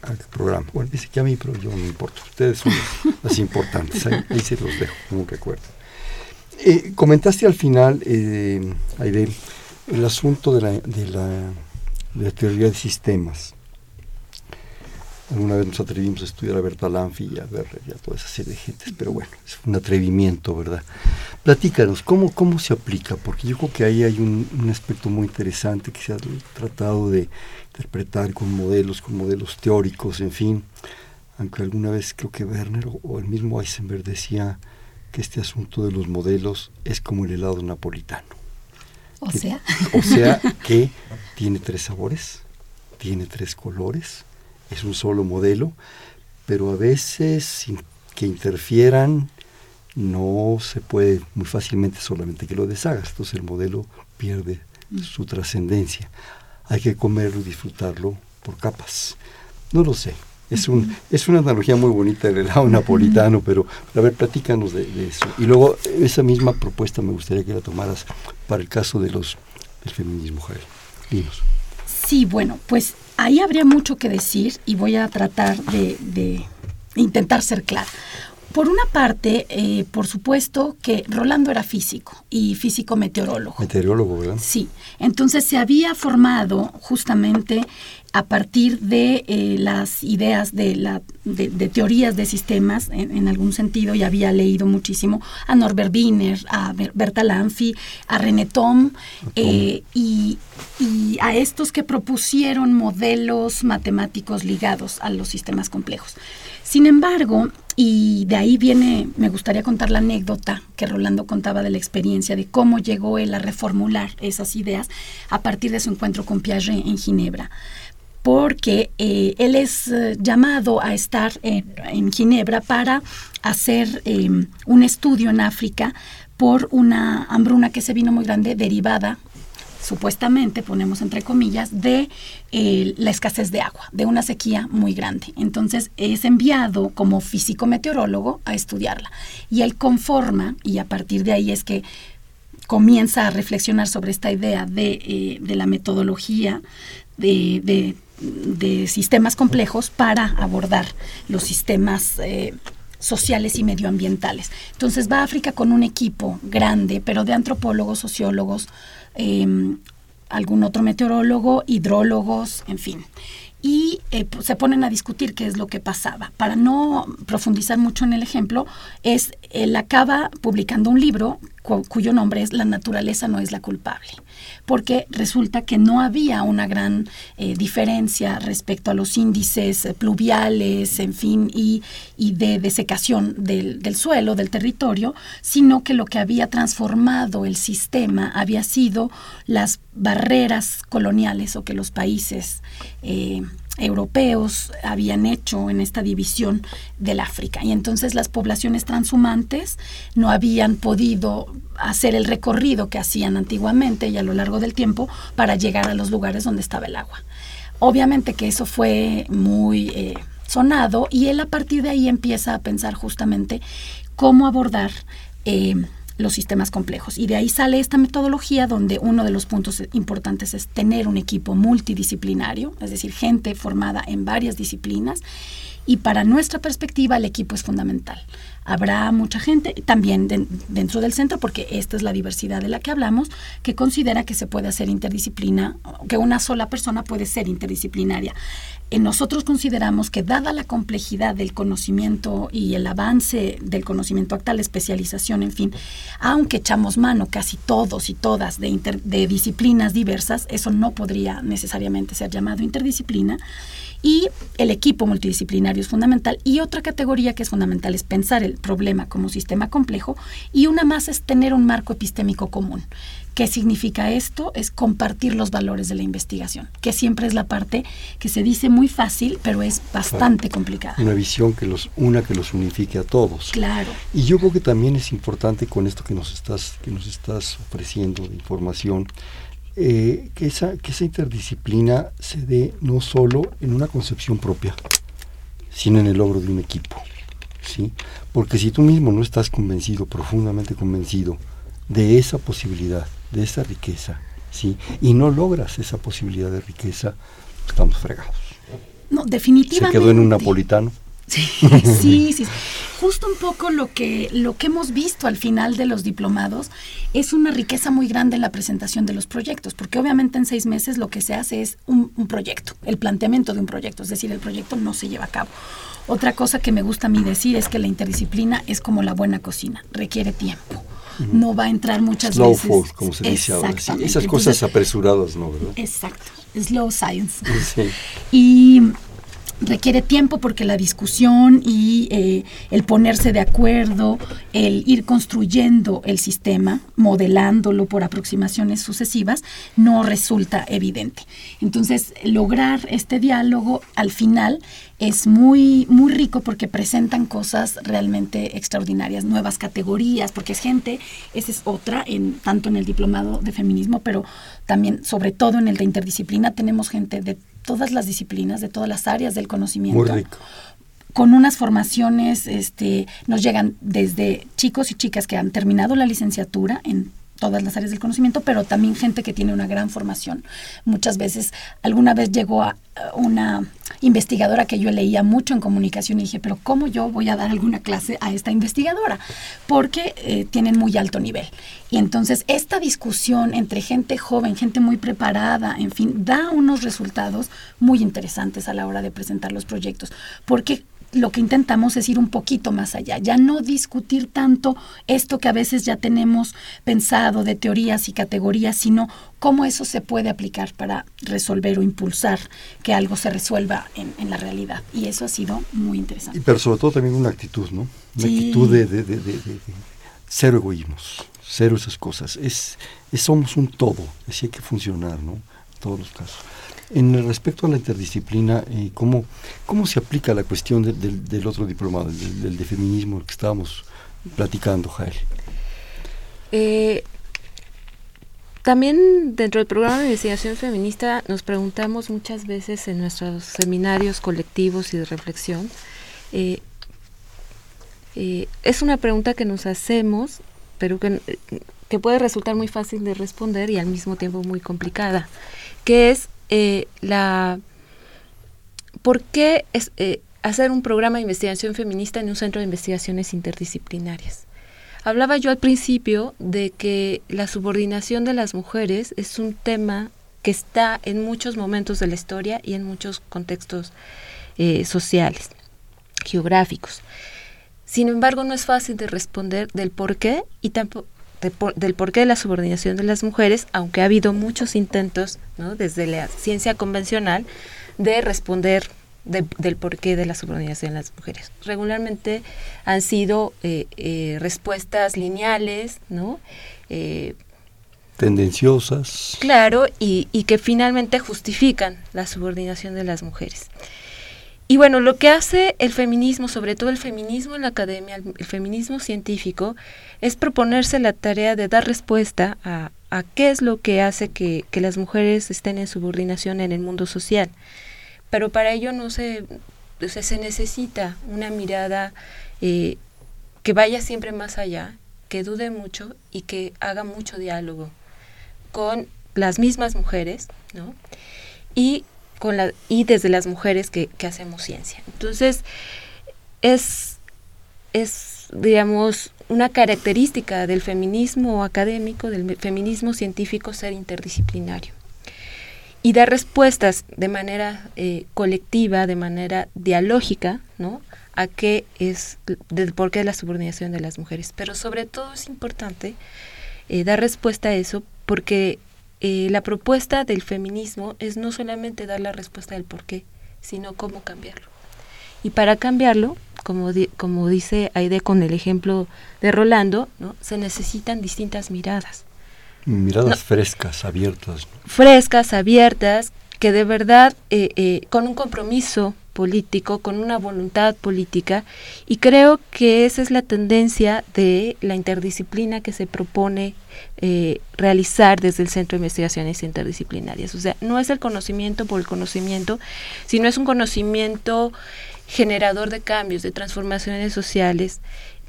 al programa. Bueno, dice que a mí, pero yo no me importo. Ustedes son [LAUGHS] las, importantes. Ahí, se los dejo como recuerdo. Eh, comentaste al final, eh, Aide, el asunto de la, de la, de la teoría de sistemas. Alguna vez nos atrevimos a estudiar a Berta Lanfi y a ver a toda esa serie de gentes, pero bueno, es un atrevimiento, ¿verdad? Platícanos, ¿cómo, cómo se aplica? Porque yo creo que ahí hay un, un aspecto muy interesante que se ha tratado de interpretar con modelos, con modelos teóricos, en fin. Aunque alguna vez creo que Werner o, el mismo Eisenberg decía que este asunto de los modelos es como el helado napolitano. O sea. O sea que tiene tres sabores, tiene tres colores, es un solo modelo, pero a veces sin que interfieran no se puede muy fácilmente solamente que lo deshagas, entonces el modelo pierde su trascendencia hay que comerlo y disfrutarlo por capas. No lo sé. Es, un, es una analogía muy bonita del helado [LAUGHS] napolitano, pero a ver, platícanos de, eso. Y luego, esa misma propuesta me gustaría que la tomaras para el caso de los, del feminismo, Javier. Dinos. Sí, bueno, pues ahí habría mucho que decir y voy a tratar de, de intentar ser clara. Por una parte, eh, por supuesto que Rolando era físico y físico meteorólogo. Meteorólogo, ¿verdad? Sí. Entonces se había formado justamente a partir de eh, las ideas de, la, de, teorías de sistemas, en, algún sentido, y había leído muchísimo a Norbert Wiener, a Berta Lanfi, a René Tom, eh, y, y a estos que propusieron modelos matemáticos ligados a los sistemas complejos. Sin embargo, y de ahí viene, me gustaría contar la anécdota que Rolando contaba de la experiencia de cómo llegó él a reformular esas ideas a partir de su encuentro con Piaget en Ginebra. Porque eh, él es eh, llamado a estar en, Ginebra para hacer em, un estudio en África por una hambruna que se vino muy grande derivada supuestamente, ponemos entre comillas, de eh, la escasez de agua, de una sequía muy grande. Entonces es enviado como físico meteorólogo a estudiarla. Y él conforma, y a partir de ahí es que comienza a reflexionar sobre esta idea de, eh, la metodología de, sistemas complejos para abordar los sistemas eh, sociales y medioambientales. Entonces va a África con un equipo grande, pero de antropólogos, sociólogos, Em, algún otro meteorólogo, hidrólogos, en fin. Y eh, pues, se ponen a discutir qué es lo que pasaba. Para no profundizar mucho en el ejemplo, es él acaba publicando un libro cuyo nombre es La naturaleza no es la culpable porque resulta que no había una gran eh, diferencia respecto a los índices eh, pluviales, en fin, y, de desecación del, suelo, del territorio, sino que lo que había transformado el sistema había sido las barreras coloniales o que los países eh, europeos habían hecho en esta división del África. Y entonces las poblaciones transhumantes no habían podido hacer el recorrido que hacían antiguamente y a lo largo del tiempo para llegar a los lugares donde estaba el agua. Obviamente que eso fue muy eh, sonado y él a partir de ahí empieza a pensar justamente cómo abordar eh, los sistemas complejos. Y de ahí sale esta metodología donde uno de los puntos importantes es tener un equipo multidisciplinario, es decir, gente formada en varias disciplinas. Y para nuestra perspectiva el equipo es fundamental. Habrá mucha gente también dentro del centro, porque esta es la diversidad de la que hablamos, que considera que se puede hacer interdisciplina, que una sola persona puede ser interdisciplinaria. Eh, nosotros consideramos que dada la complejidad del conocimiento y el avance del conocimiento actual, especialización, en fin, aunque echamos mano casi todos y todas de, disciplinas diversas, eso no podría necesariamente ser llamado interdisciplina. Y el equipo multidisciplinario es fundamental. Y otra categoría que es fundamental es pensar el problema como sistema complejo. Y una más es tener un marco epistémico común. ¿Qué significa esto? Es compartir los valores de la investigación, que siempre es la parte que se dice muy fácil, pero es bastante complicada. Una visión que los una que los unifique a todos. Claro. Y yo creo que también es importante con esto que nos estás que nos estás ofreciendo de información eh, que, esa, que esa interdisciplina se dé no solo en una concepción propia, sino en el logro de un equipo. ¿sí? Porque si tú mismo no estás convencido, profundamente convencido, de esa posibilidad, de esa riqueza, ¿sí? y no logras esa posibilidad de riqueza, estamos fregados. No, definitivamente. Se quedó en un napolitano. Sí, [LAUGHS] sí, sí. Justo un poco lo que, lo que hemos visto al final de los diplomados es una riqueza muy grande en la presentación de los proyectos, porque obviamente en seis meses lo que se hace es un, un proyecto, el planteamiento de un proyecto, es decir, el proyecto no se lleva a cabo. Otra cosa que me gusta a mí decir es que la interdisciplina es como la buena cocina, requiere tiempo no va a entrar muchas Slow veces. food, como se dice ahora. esas cosas apresuradas, ¿no? ¿verdad? Exacto. Slow science. Sí. Y requiere tiempo porque la discusión y eh, el ponerse de acuerdo, el ir construyendo el sistema, modelándolo por aproximaciones sucesivas, no resulta evidente. Entonces, lograr este diálogo al final es muy, muy rico porque presentan cosas realmente extraordinarias, nuevas categorías, porque es gente, esa es otra, en, tanto en el diplomado de feminismo, pero también, sobre todo en el de interdisciplina, tenemos gente de todas las disciplinas, de todas las áreas del conocimiento. Muy rico con unas formaciones, este, nos llegan desde chicos y chicas que han terminado la licenciatura en todas las áreas del conocimiento, pero también gente que tiene una gran formación. Muchas veces, alguna vez llegó a una investigadora que yo leía mucho en comunicación y dije, pero ¿cómo yo voy a dar alguna clase a esta investigadora? Porque eh, tienen muy alto nivel. Y entonces esta discusión entre gente joven, gente muy preparada, en fin, da unos resultados muy interesantes a la hora de presentar los proyectos, porque lo que intentamos es ir un poquito más allá, ya no discutir tanto esto que a veces ya tenemos pensado de teorías y categorías, sino cómo eso se puede aplicar para resolver o impulsar que algo se resuelva en, la realidad. Y eso ha sido muy interesante. Pero sobre todo también una actitud, ¿no? Una actitud de, de, de, cero egoísmos, cero esas cosas. Es, es, somos un todo, así hay que funcionar, ¿no? En todos los casos. En respecto a la interdisciplina, eh, ¿cómo, ¿cómo se aplica la cuestión del otro diplomado, del, de feminismo que estábamos platicando, Jael? Eh, también dentro del programa de investigación feminista nos preguntamos muchas veces en nuestros seminarios colectivos y de reflexión, eh, es una pregunta que nos hacemos, pero que, que puede resultar muy fácil de responder y al mismo tiempo muy complicada, que es eh, la... ¿Por qué es, eh, hacer un programa de investigación feminista en un centro de investigaciones interdisciplinarias? Hablaba yo al principio de que la subordinación de las mujeres es un tema que está en muchos momentos de la historia y en muchos contextos eh, sociales, geográficos. Sin embargo, no es fácil de responder del por qué y tampoco del porqué de la subordinación de las mujeres, aunque ha habido muchos intentos desde la ciencia convencional de responder del porqué de la subordinación de las mujeres. Regularmente han sido eh, eh, respuestas lineales, ¿no? Eh, tendenciosas. Claro, y, y, que finalmente justifican la subordinación de las mujeres. Y bueno, lo que hace el feminismo, sobre todo el feminismo en la academia, el, feminismo científico, es proponerse la tarea de dar respuesta a, qué es lo que hace que, las mujeres estén en subordinación en el mundo social. Pero para ello no se, se necesita una mirada eh, que vaya siempre más allá que dude mucho y que haga mucho diálogo con las mismas mujeres, ¿no? Y, con y desde las mujeres que, hacemos ciencia. Entonces, es, es, digamos, una característica del feminismo académico, del feminismo científico, ser interdisciplinario. Y dar respuestas de manera eh, colectiva, de manera dialógica, ¿no? a qué es, del por qué la subordinación de las mujeres. Pero sobre todo es importante eh, dar respuesta a eso porque eh, la propuesta del feminismo es no solamente dar la respuesta del por qué, sino cómo cambiarlo. Y para cambiarlo, como, como dice Aide con el ejemplo de Rolando, ¿no? se necesitan distintas miradas. Miradas frescas, abiertas. Frescas, abiertas, que de verdad, eh, eh, con un compromiso político, con una voluntad política, y creo que esa es la tendencia de la interdisciplina que se propone eh, realizar desde el Centro de Investigaciones Interdisciplinarias. O sea, no es el conocimiento por el conocimiento, sino es un conocimiento generador de cambios, de transformaciones sociales,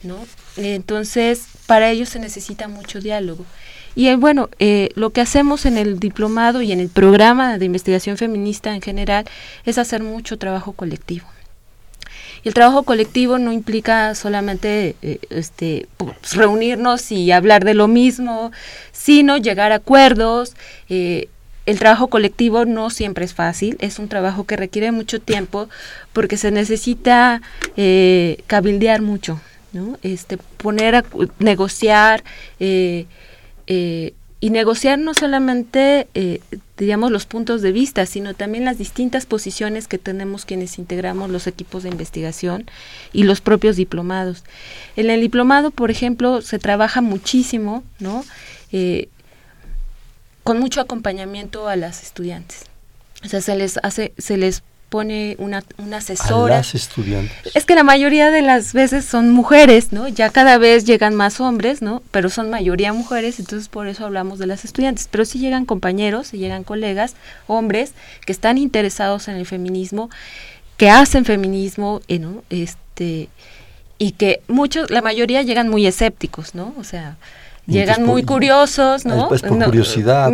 ¿no? Entonces, para ello se necesita mucho diálogo. Y eh, bueno, eh, lo que hacemos en el diplomado y en el programa de investigación feminista en general es hacer mucho trabajo colectivo. Y el trabajo colectivo no implica solamente eh, este, pues, reunirnos y hablar de lo mismo, sino llegar a acuerdos. el trabajo colectivo no siempre es fácil, es un trabajo que requiere mucho tiempo porque se necesita cabildear mucho, ¿no? este, poner a negociar. Eh, y negociar no solamente, eh, los puntos de vista, sino también las distintas posiciones que tenemos quienes integramos los equipos de investigación y los propios diplomados. En el diplomado, por ejemplo, se trabaja muchísimo, ¿no? Eh, con mucho acompañamiento a las estudiantes. O sea, se les hace, se les pone una, una asesora. A las estudiantes. Es que la mayoría de las veces son mujeres, ¿no? Ya cada vez llegan más hombres, ¿no? Pero son mayoría mujeres, entonces por eso hablamos de las estudiantes. Pero sí llegan compañeros, sí llegan colegas, hombres, que están interesados en el feminismo, que hacen feminismo, eh, ¿no? Este, y que muchos, la mayoría llegan muy escépticos, ¿no? O sea, llegan muy curiosos, ¿no? Pues por curiosidad.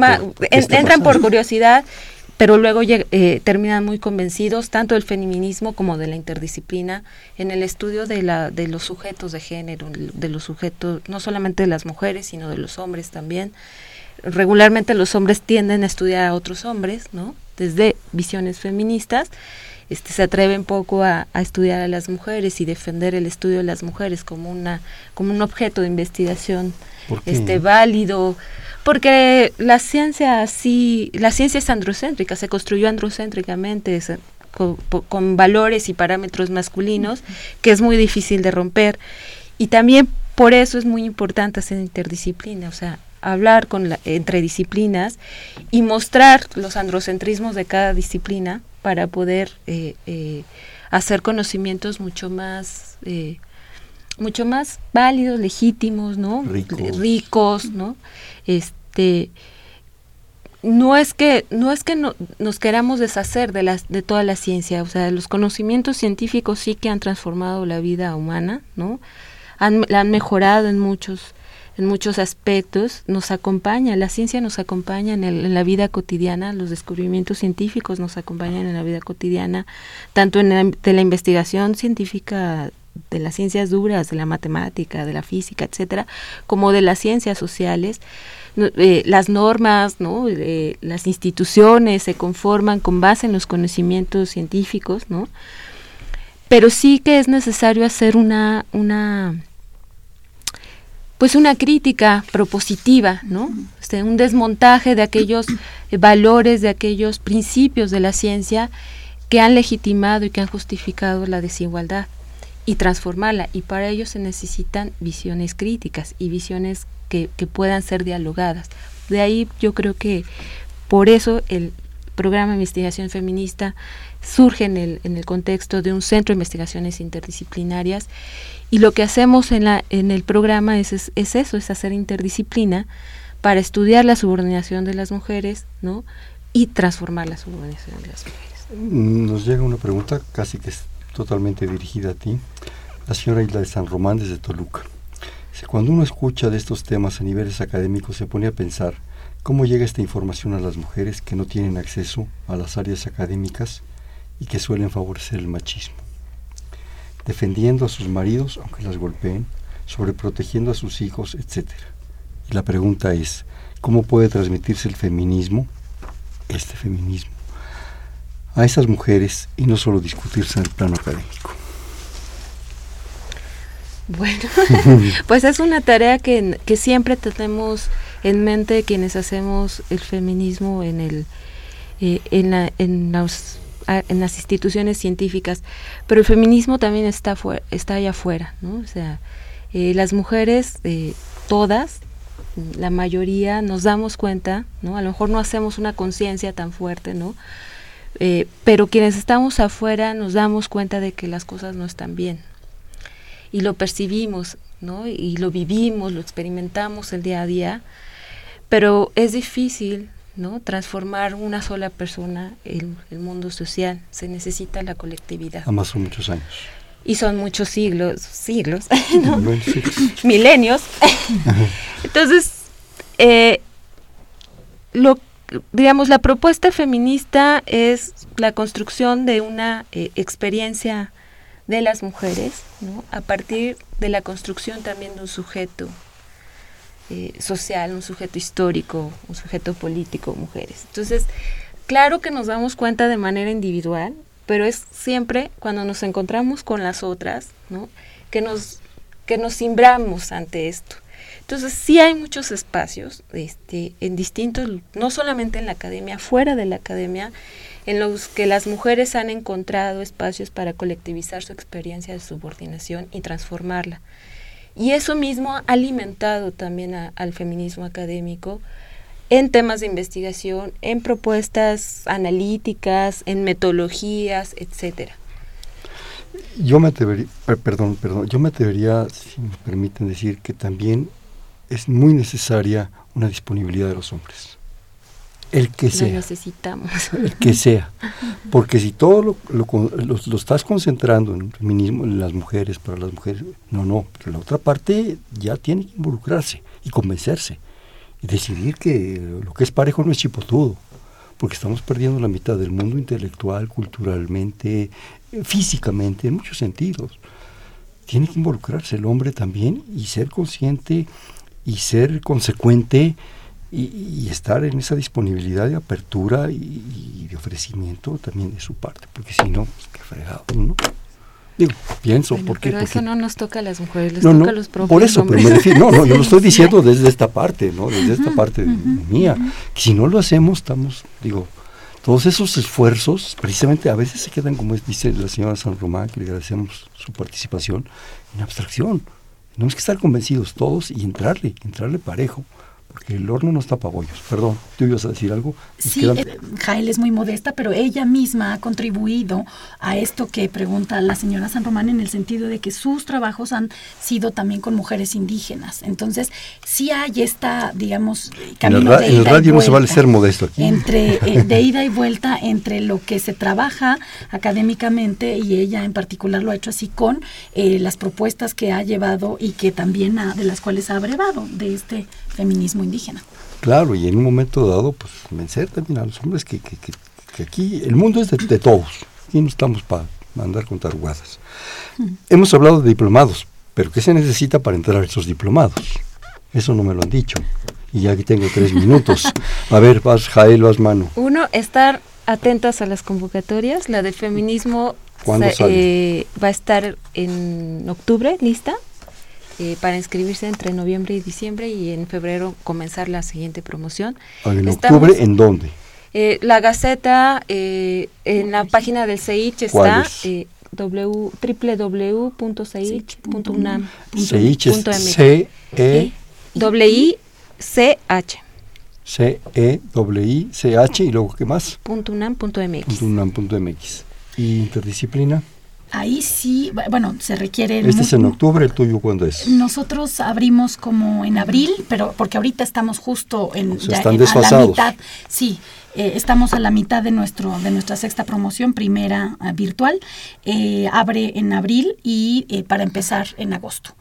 entran por curiosidad pero luego eh, terminan muy convencidos tanto del feminismo como de la interdisciplina en el estudio de, la, de los sujetos de género, de los sujetos, no solamente de las mujeres, sino de los hombres también. Regularmente los hombres tienden a estudiar a otros hombres, ¿no? Desde visiones feministas, este, se atreven poco a, a, estudiar a las mujeres y defender el estudio de las mujeres como, una, como un objeto de investigación este, válido porque la ciencia así, la ciencia es androcéntrica, se construyó androcéntricamente, con, valores y parámetros masculinos, que es muy difícil de romper. Y también por eso es muy importante hacer interdisciplina, o sea, hablar con la, entre disciplinas y mostrar los androcentrismos de cada disciplina para poder eh, eh, hacer conocimientos mucho más eh, mucho más válidos, legítimos, ¿no? Ricos, ¿no? Este no es que no es que no, nos queramos deshacer de las de toda la ciencia, o sea, los conocimientos científicos sí que han transformado la vida humana, ¿no? Han, la han mejorado en muchos en muchos aspectos, nos acompaña, la ciencia nos acompaña en, en, la vida cotidiana, los descubrimientos científicos nos acompañan en la vida cotidiana, tanto en de la investigación científica de las ciencias duras, de la matemática, de la física, etcétera, como de las ciencias sociales. Eh, las normas, ¿no? Eh, las instituciones se conforman con base en los conocimientos científicos, ¿no? Pero sí que es necesario hacer una, una pues una crítica propositiva, ¿no? Este, un desmontaje de aquellos valores, de aquellos principios de la ciencia que han legitimado y que han justificado la desigualdad y transformarla. Y para ello se necesitan visiones críticas y visiones que, puedan ser dialogadas. De ahí yo creo que por eso el programa de investigación feminista surge en el, en el contexto de un centro de investigaciones interdisciplinarias y lo que hacemos en, la, en el programa es, es, es eso, es hacer interdisciplina para estudiar la subordinación de las mujeres ¿no? y transformar la subordinación de las mujeres. Nos llega una pregunta casi que es totalmente dirigida a ti, la señora Isla de San Román desde Toluca. Cuando uno escucha de estos temas a niveles académicos se pone a pensar cómo llega esta información a las mujeres que no tienen acceso a las áreas académicas y que suelen favorecer el machismo. Defendiendo a sus maridos, aunque las golpeen, sobreprotegiendo a sus hijos, etc. Y la pregunta es, ¿cómo puede transmitirse el feminismo, este feminismo, a esas mujeres y no solo discutirse en el plano académico? Bueno, [LAUGHS] pues es una tarea que, que, siempre tenemos en mente quienes hacemos el feminismo en, el, eh, en, la, en, las, en, las, instituciones científicas, pero el feminismo también está, está allá afuera, ¿no? O sea, eh, las mujeres, eh, todas, la mayoría, nos damos cuenta, ¿no? A lo mejor no hacemos una conciencia tan fuerte, ¿no? pero quienes estamos afuera nos damos cuenta de que las cosas no están bien, y lo percibimos, ¿no? Y lo vivimos, lo experimentamos el día a día, pero es difícil, ¿no? Transformar una sola persona en el mundo social, se necesita la colectividad. Además son muchos años. Y son muchos siglos, siglos, [LAUGHS] ¿no? [LAUGHS] milenios. [LAUGHS] Entonces, eh, lo digamos, la propuesta feminista es la construcción de una eh, experiencia de las mujeres, ¿no? a partir de la construcción también de un sujeto eh, social, un sujeto histórico, un sujeto político, mujeres. Entonces, claro que nos damos cuenta de manera individual, pero es siempre cuando nos encontramos con las otras, ¿no? que nos que nos simbramos ante esto. Entonces sí hay muchos espacios este, en distintos, no solamente en la academia, fuera de la academia, en los que las mujeres han encontrado espacios para colectivizar su experiencia de subordinación y transformarla. Y eso mismo ha alimentado también al feminismo académico en temas de investigación, en propuestas analíticas, en metodologías, etcétera. Yo me atrevería, perdón, perdón, yo me atrevería, si me permiten decir, que también es muy necesaria una disponibilidad de los hombres [LAUGHS] el que sea. necesitamos. El que sea. Porque si todo lo, lo, estás concentrando en el feminismo, en las mujeres, para las mujeres, no, no, pero la otra parte ya tiene que involucrarse y convencerse y decidir que lo que es parejo no es chipotudo, porque estamos perdiendo la mitad del mundo intelectual, culturalmente, eh, físicamente, en muchos sentidos. Tiene que involucrarse el hombre también y ser consciente y ser consecuente y, estar en esa disponibilidad de apertura y, de ofrecimiento también de su parte, porque si no, pues qué fregado, ¿no? Digo, pienso, porque... Pero eso no nos toca a las mujeres, les toca a los propios Por eso, pero me refiero, no, no, no lo estoy [LAUGHS] diciendo desde esta parte, ¿no? Desde esta parte mía. Que si no lo hacemos, estamos, digo, todos esos esfuerzos, precisamente a veces se quedan, como dice la señora San Román, que le agradecemos su participación, en abstracción. Tenemos que estar convencidos todos y entrarle, entrarle parejo porque el horno no está para bollos. Perdón, ¿tú ibas a decir algo? Sí, eh, Jael es muy modesta, pero ella misma ha contribuido a esto que pregunta la señora San Román en el sentido de que sus trabajos han sido también con mujeres indígenas. Entonces, sí hay esta, digamos, camino en el, radio no se vale ser modesto aquí. Entre, eh, [LAUGHS] de ida y vuelta entre lo que se trabaja académicamente y ella en particular lo ha hecho así con eh, las propuestas que ha llevado y que también ha, de las cuales ha abrevado de este feminismo indígena. Claro, y en un momento dado, pues convencer también a los hombres que, que, que, aquí el mundo es de, todos, y no estamos para mandar con tarugadas. Hemos hablado de diplomados, pero ¿qué se necesita para entrar a esos diplomados? Eso no me lo han dicho. Y ya aquí tengo tres minutos. [LAUGHS] A ver, vas Jael, vas mano. Uno, estar atentas a las convocatorias. La de feminismo eh, va a estar en octubre, lista. Eh, para inscribirse entre noviembre y diciembre y en febrero comenzar la siguiente promoción. ¿En octubre en dónde? Eh, la Gaceta, eh, en la página del CEICH está es C E W I C H. C E W I C H y luego qué más? Punto .unam.mx. Punto .unam.mx. ¿Y interdisciplina? Ahí sí, bueno, se requiere... Este es en octubre, el tuyo cuándo es? Nosotros abrimos como en abril, pero porque ahorita estamos justo en... están desfasados. A la mitad, sí, eh, estamos a la mitad de, nuestro, de nuestra sexta promoción, primera ah, virtual. Eh, abre en abril y eh, para empezar en agosto.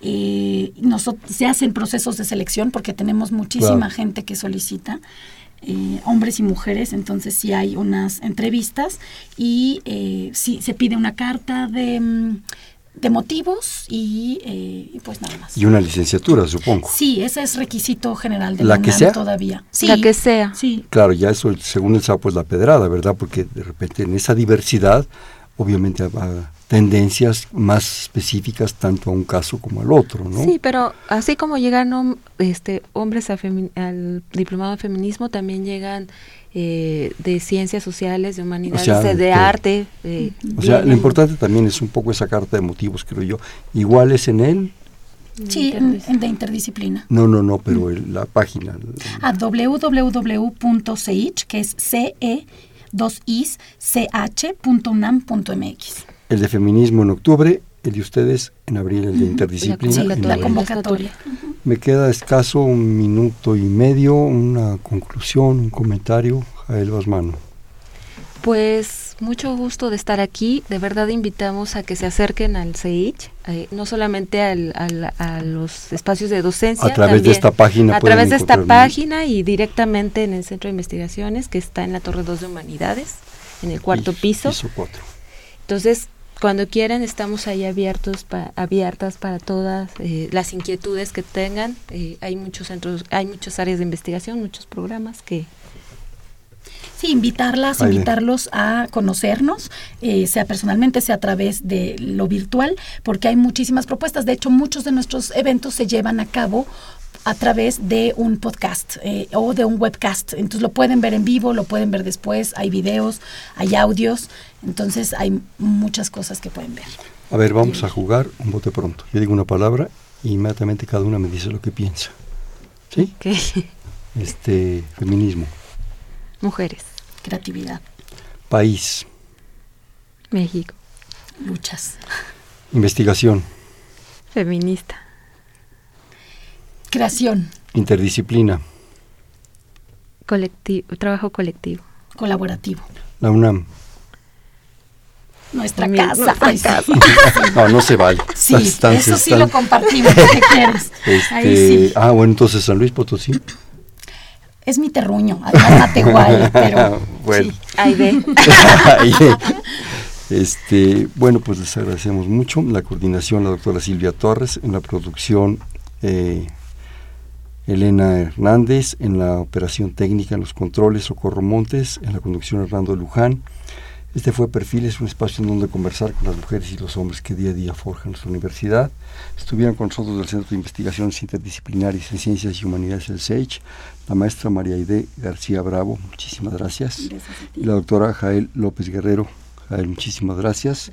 Eh, se hacen procesos de selección porque tenemos muchísima gente que solicita. Eh, hombres y mujeres, entonces sí hay unas entrevistas y eh, sí se pide una carta de, mm, de motivos y, pues nada más. Y una licenciatura, supongo. Sí, ese es requisito general de la, que sea todavía. Sí, la que sea. Sí. Claro, ya eso según el sapo es la pedrada, ¿verdad? Porque de repente en esa diversidad obviamente va tendencias más específicas tanto a un caso como al otro, ¿no? Sí, pero así como llegan este, hombres al diplomado de feminismo, también llegan eh, de ciencias sociales, de humanidades, de, arte. Eh, o sea, lo importante también es un poco esa carta de motivos, creo yo. Igual es en él. Sí, en, de interdisciplina. No, no, no, pero la página. A www.ch, que es CE 2 is ch.unam.mx el de feminismo en octubre, el de ustedes en abril, el de interdisciplina. La, convocatoria. Me queda escaso un minuto y medio, una conclusión, un comentario. Jael Basmano. Pues mucho gusto de estar aquí. De verdad invitamos a que se acerquen al CEICH, eh, no solamente al, a los espacios de docencia. A través de esta página. A través de esta página y directamente en el Centro de Investigaciones que está en la Torre 2 de Humanidades, en el cuarto piso. Piso 4. Entonces, cuando quieran estamos ahí abiertos abiertas para todas eh, las inquietudes que tengan eh, hay muchos centros hay muchas áreas de investigación muchos programas que Sí, invitarlas, invitarlos a conocernos, eh, sea personalmente, sea a través de lo virtual, porque hay muchísimas propuestas. De hecho, muchos de nuestros eventos se llevan a cabo a través de un podcast eh, o de un webcast. Entonces lo pueden ver en vivo, lo pueden ver después, hay videos, hay audios, entonces hay muchas cosas que pueden ver. A ver, vamos a jugar un bote pronto. Yo digo una palabra y inmediatamente cada una me dice lo que piensa. ¿Sí? [LAUGHS] Este, feminismo. Mujeres. Creatividad. País. México. Luchas. Investigación. Feminista. Creación. Interdisciplina. Colectivo, trabajo colectivo. Colaborativo. La UNAM. Nuestra casa. [LAUGHS] no, no se vale. Sí, eso sí lo compartimos, si quieres. Este, ah, bueno, entonces San Luis Potosí. Es mi terruño, además igual, [LAUGHS] pero bueno. Sí. [LAUGHS] Ahí ve. Este, bueno, pues les agradecemos mucho. La coordinación, la doctora Silvia Torres, en la producción eh, Elena Hernández, en la operación técnica, en los controles, Socorro Montes, en la conducción Hernando Luján. Este fue Perfiles, un espacio en donde conversar con las mujeres y los hombres que día a día forjan nuestra universidad. Estuvieron con nosotros del Centro de Investigaciones Interdisciplinarias en Ciencias y Humanidades, el SEICH, la maestra María Aide García Bravo, muchísimas gracias. y la doctora Jael López Guerrero. Jael, muchísimas gracias.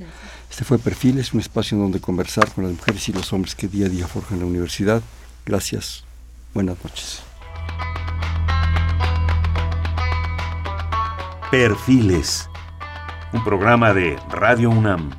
Este fue Perfiles, un espacio en donde conversar con las mujeres y los hombres que día a día forjan la universidad. Gracias. Buenas noches. Perfiles, un programa de Radio UNAM.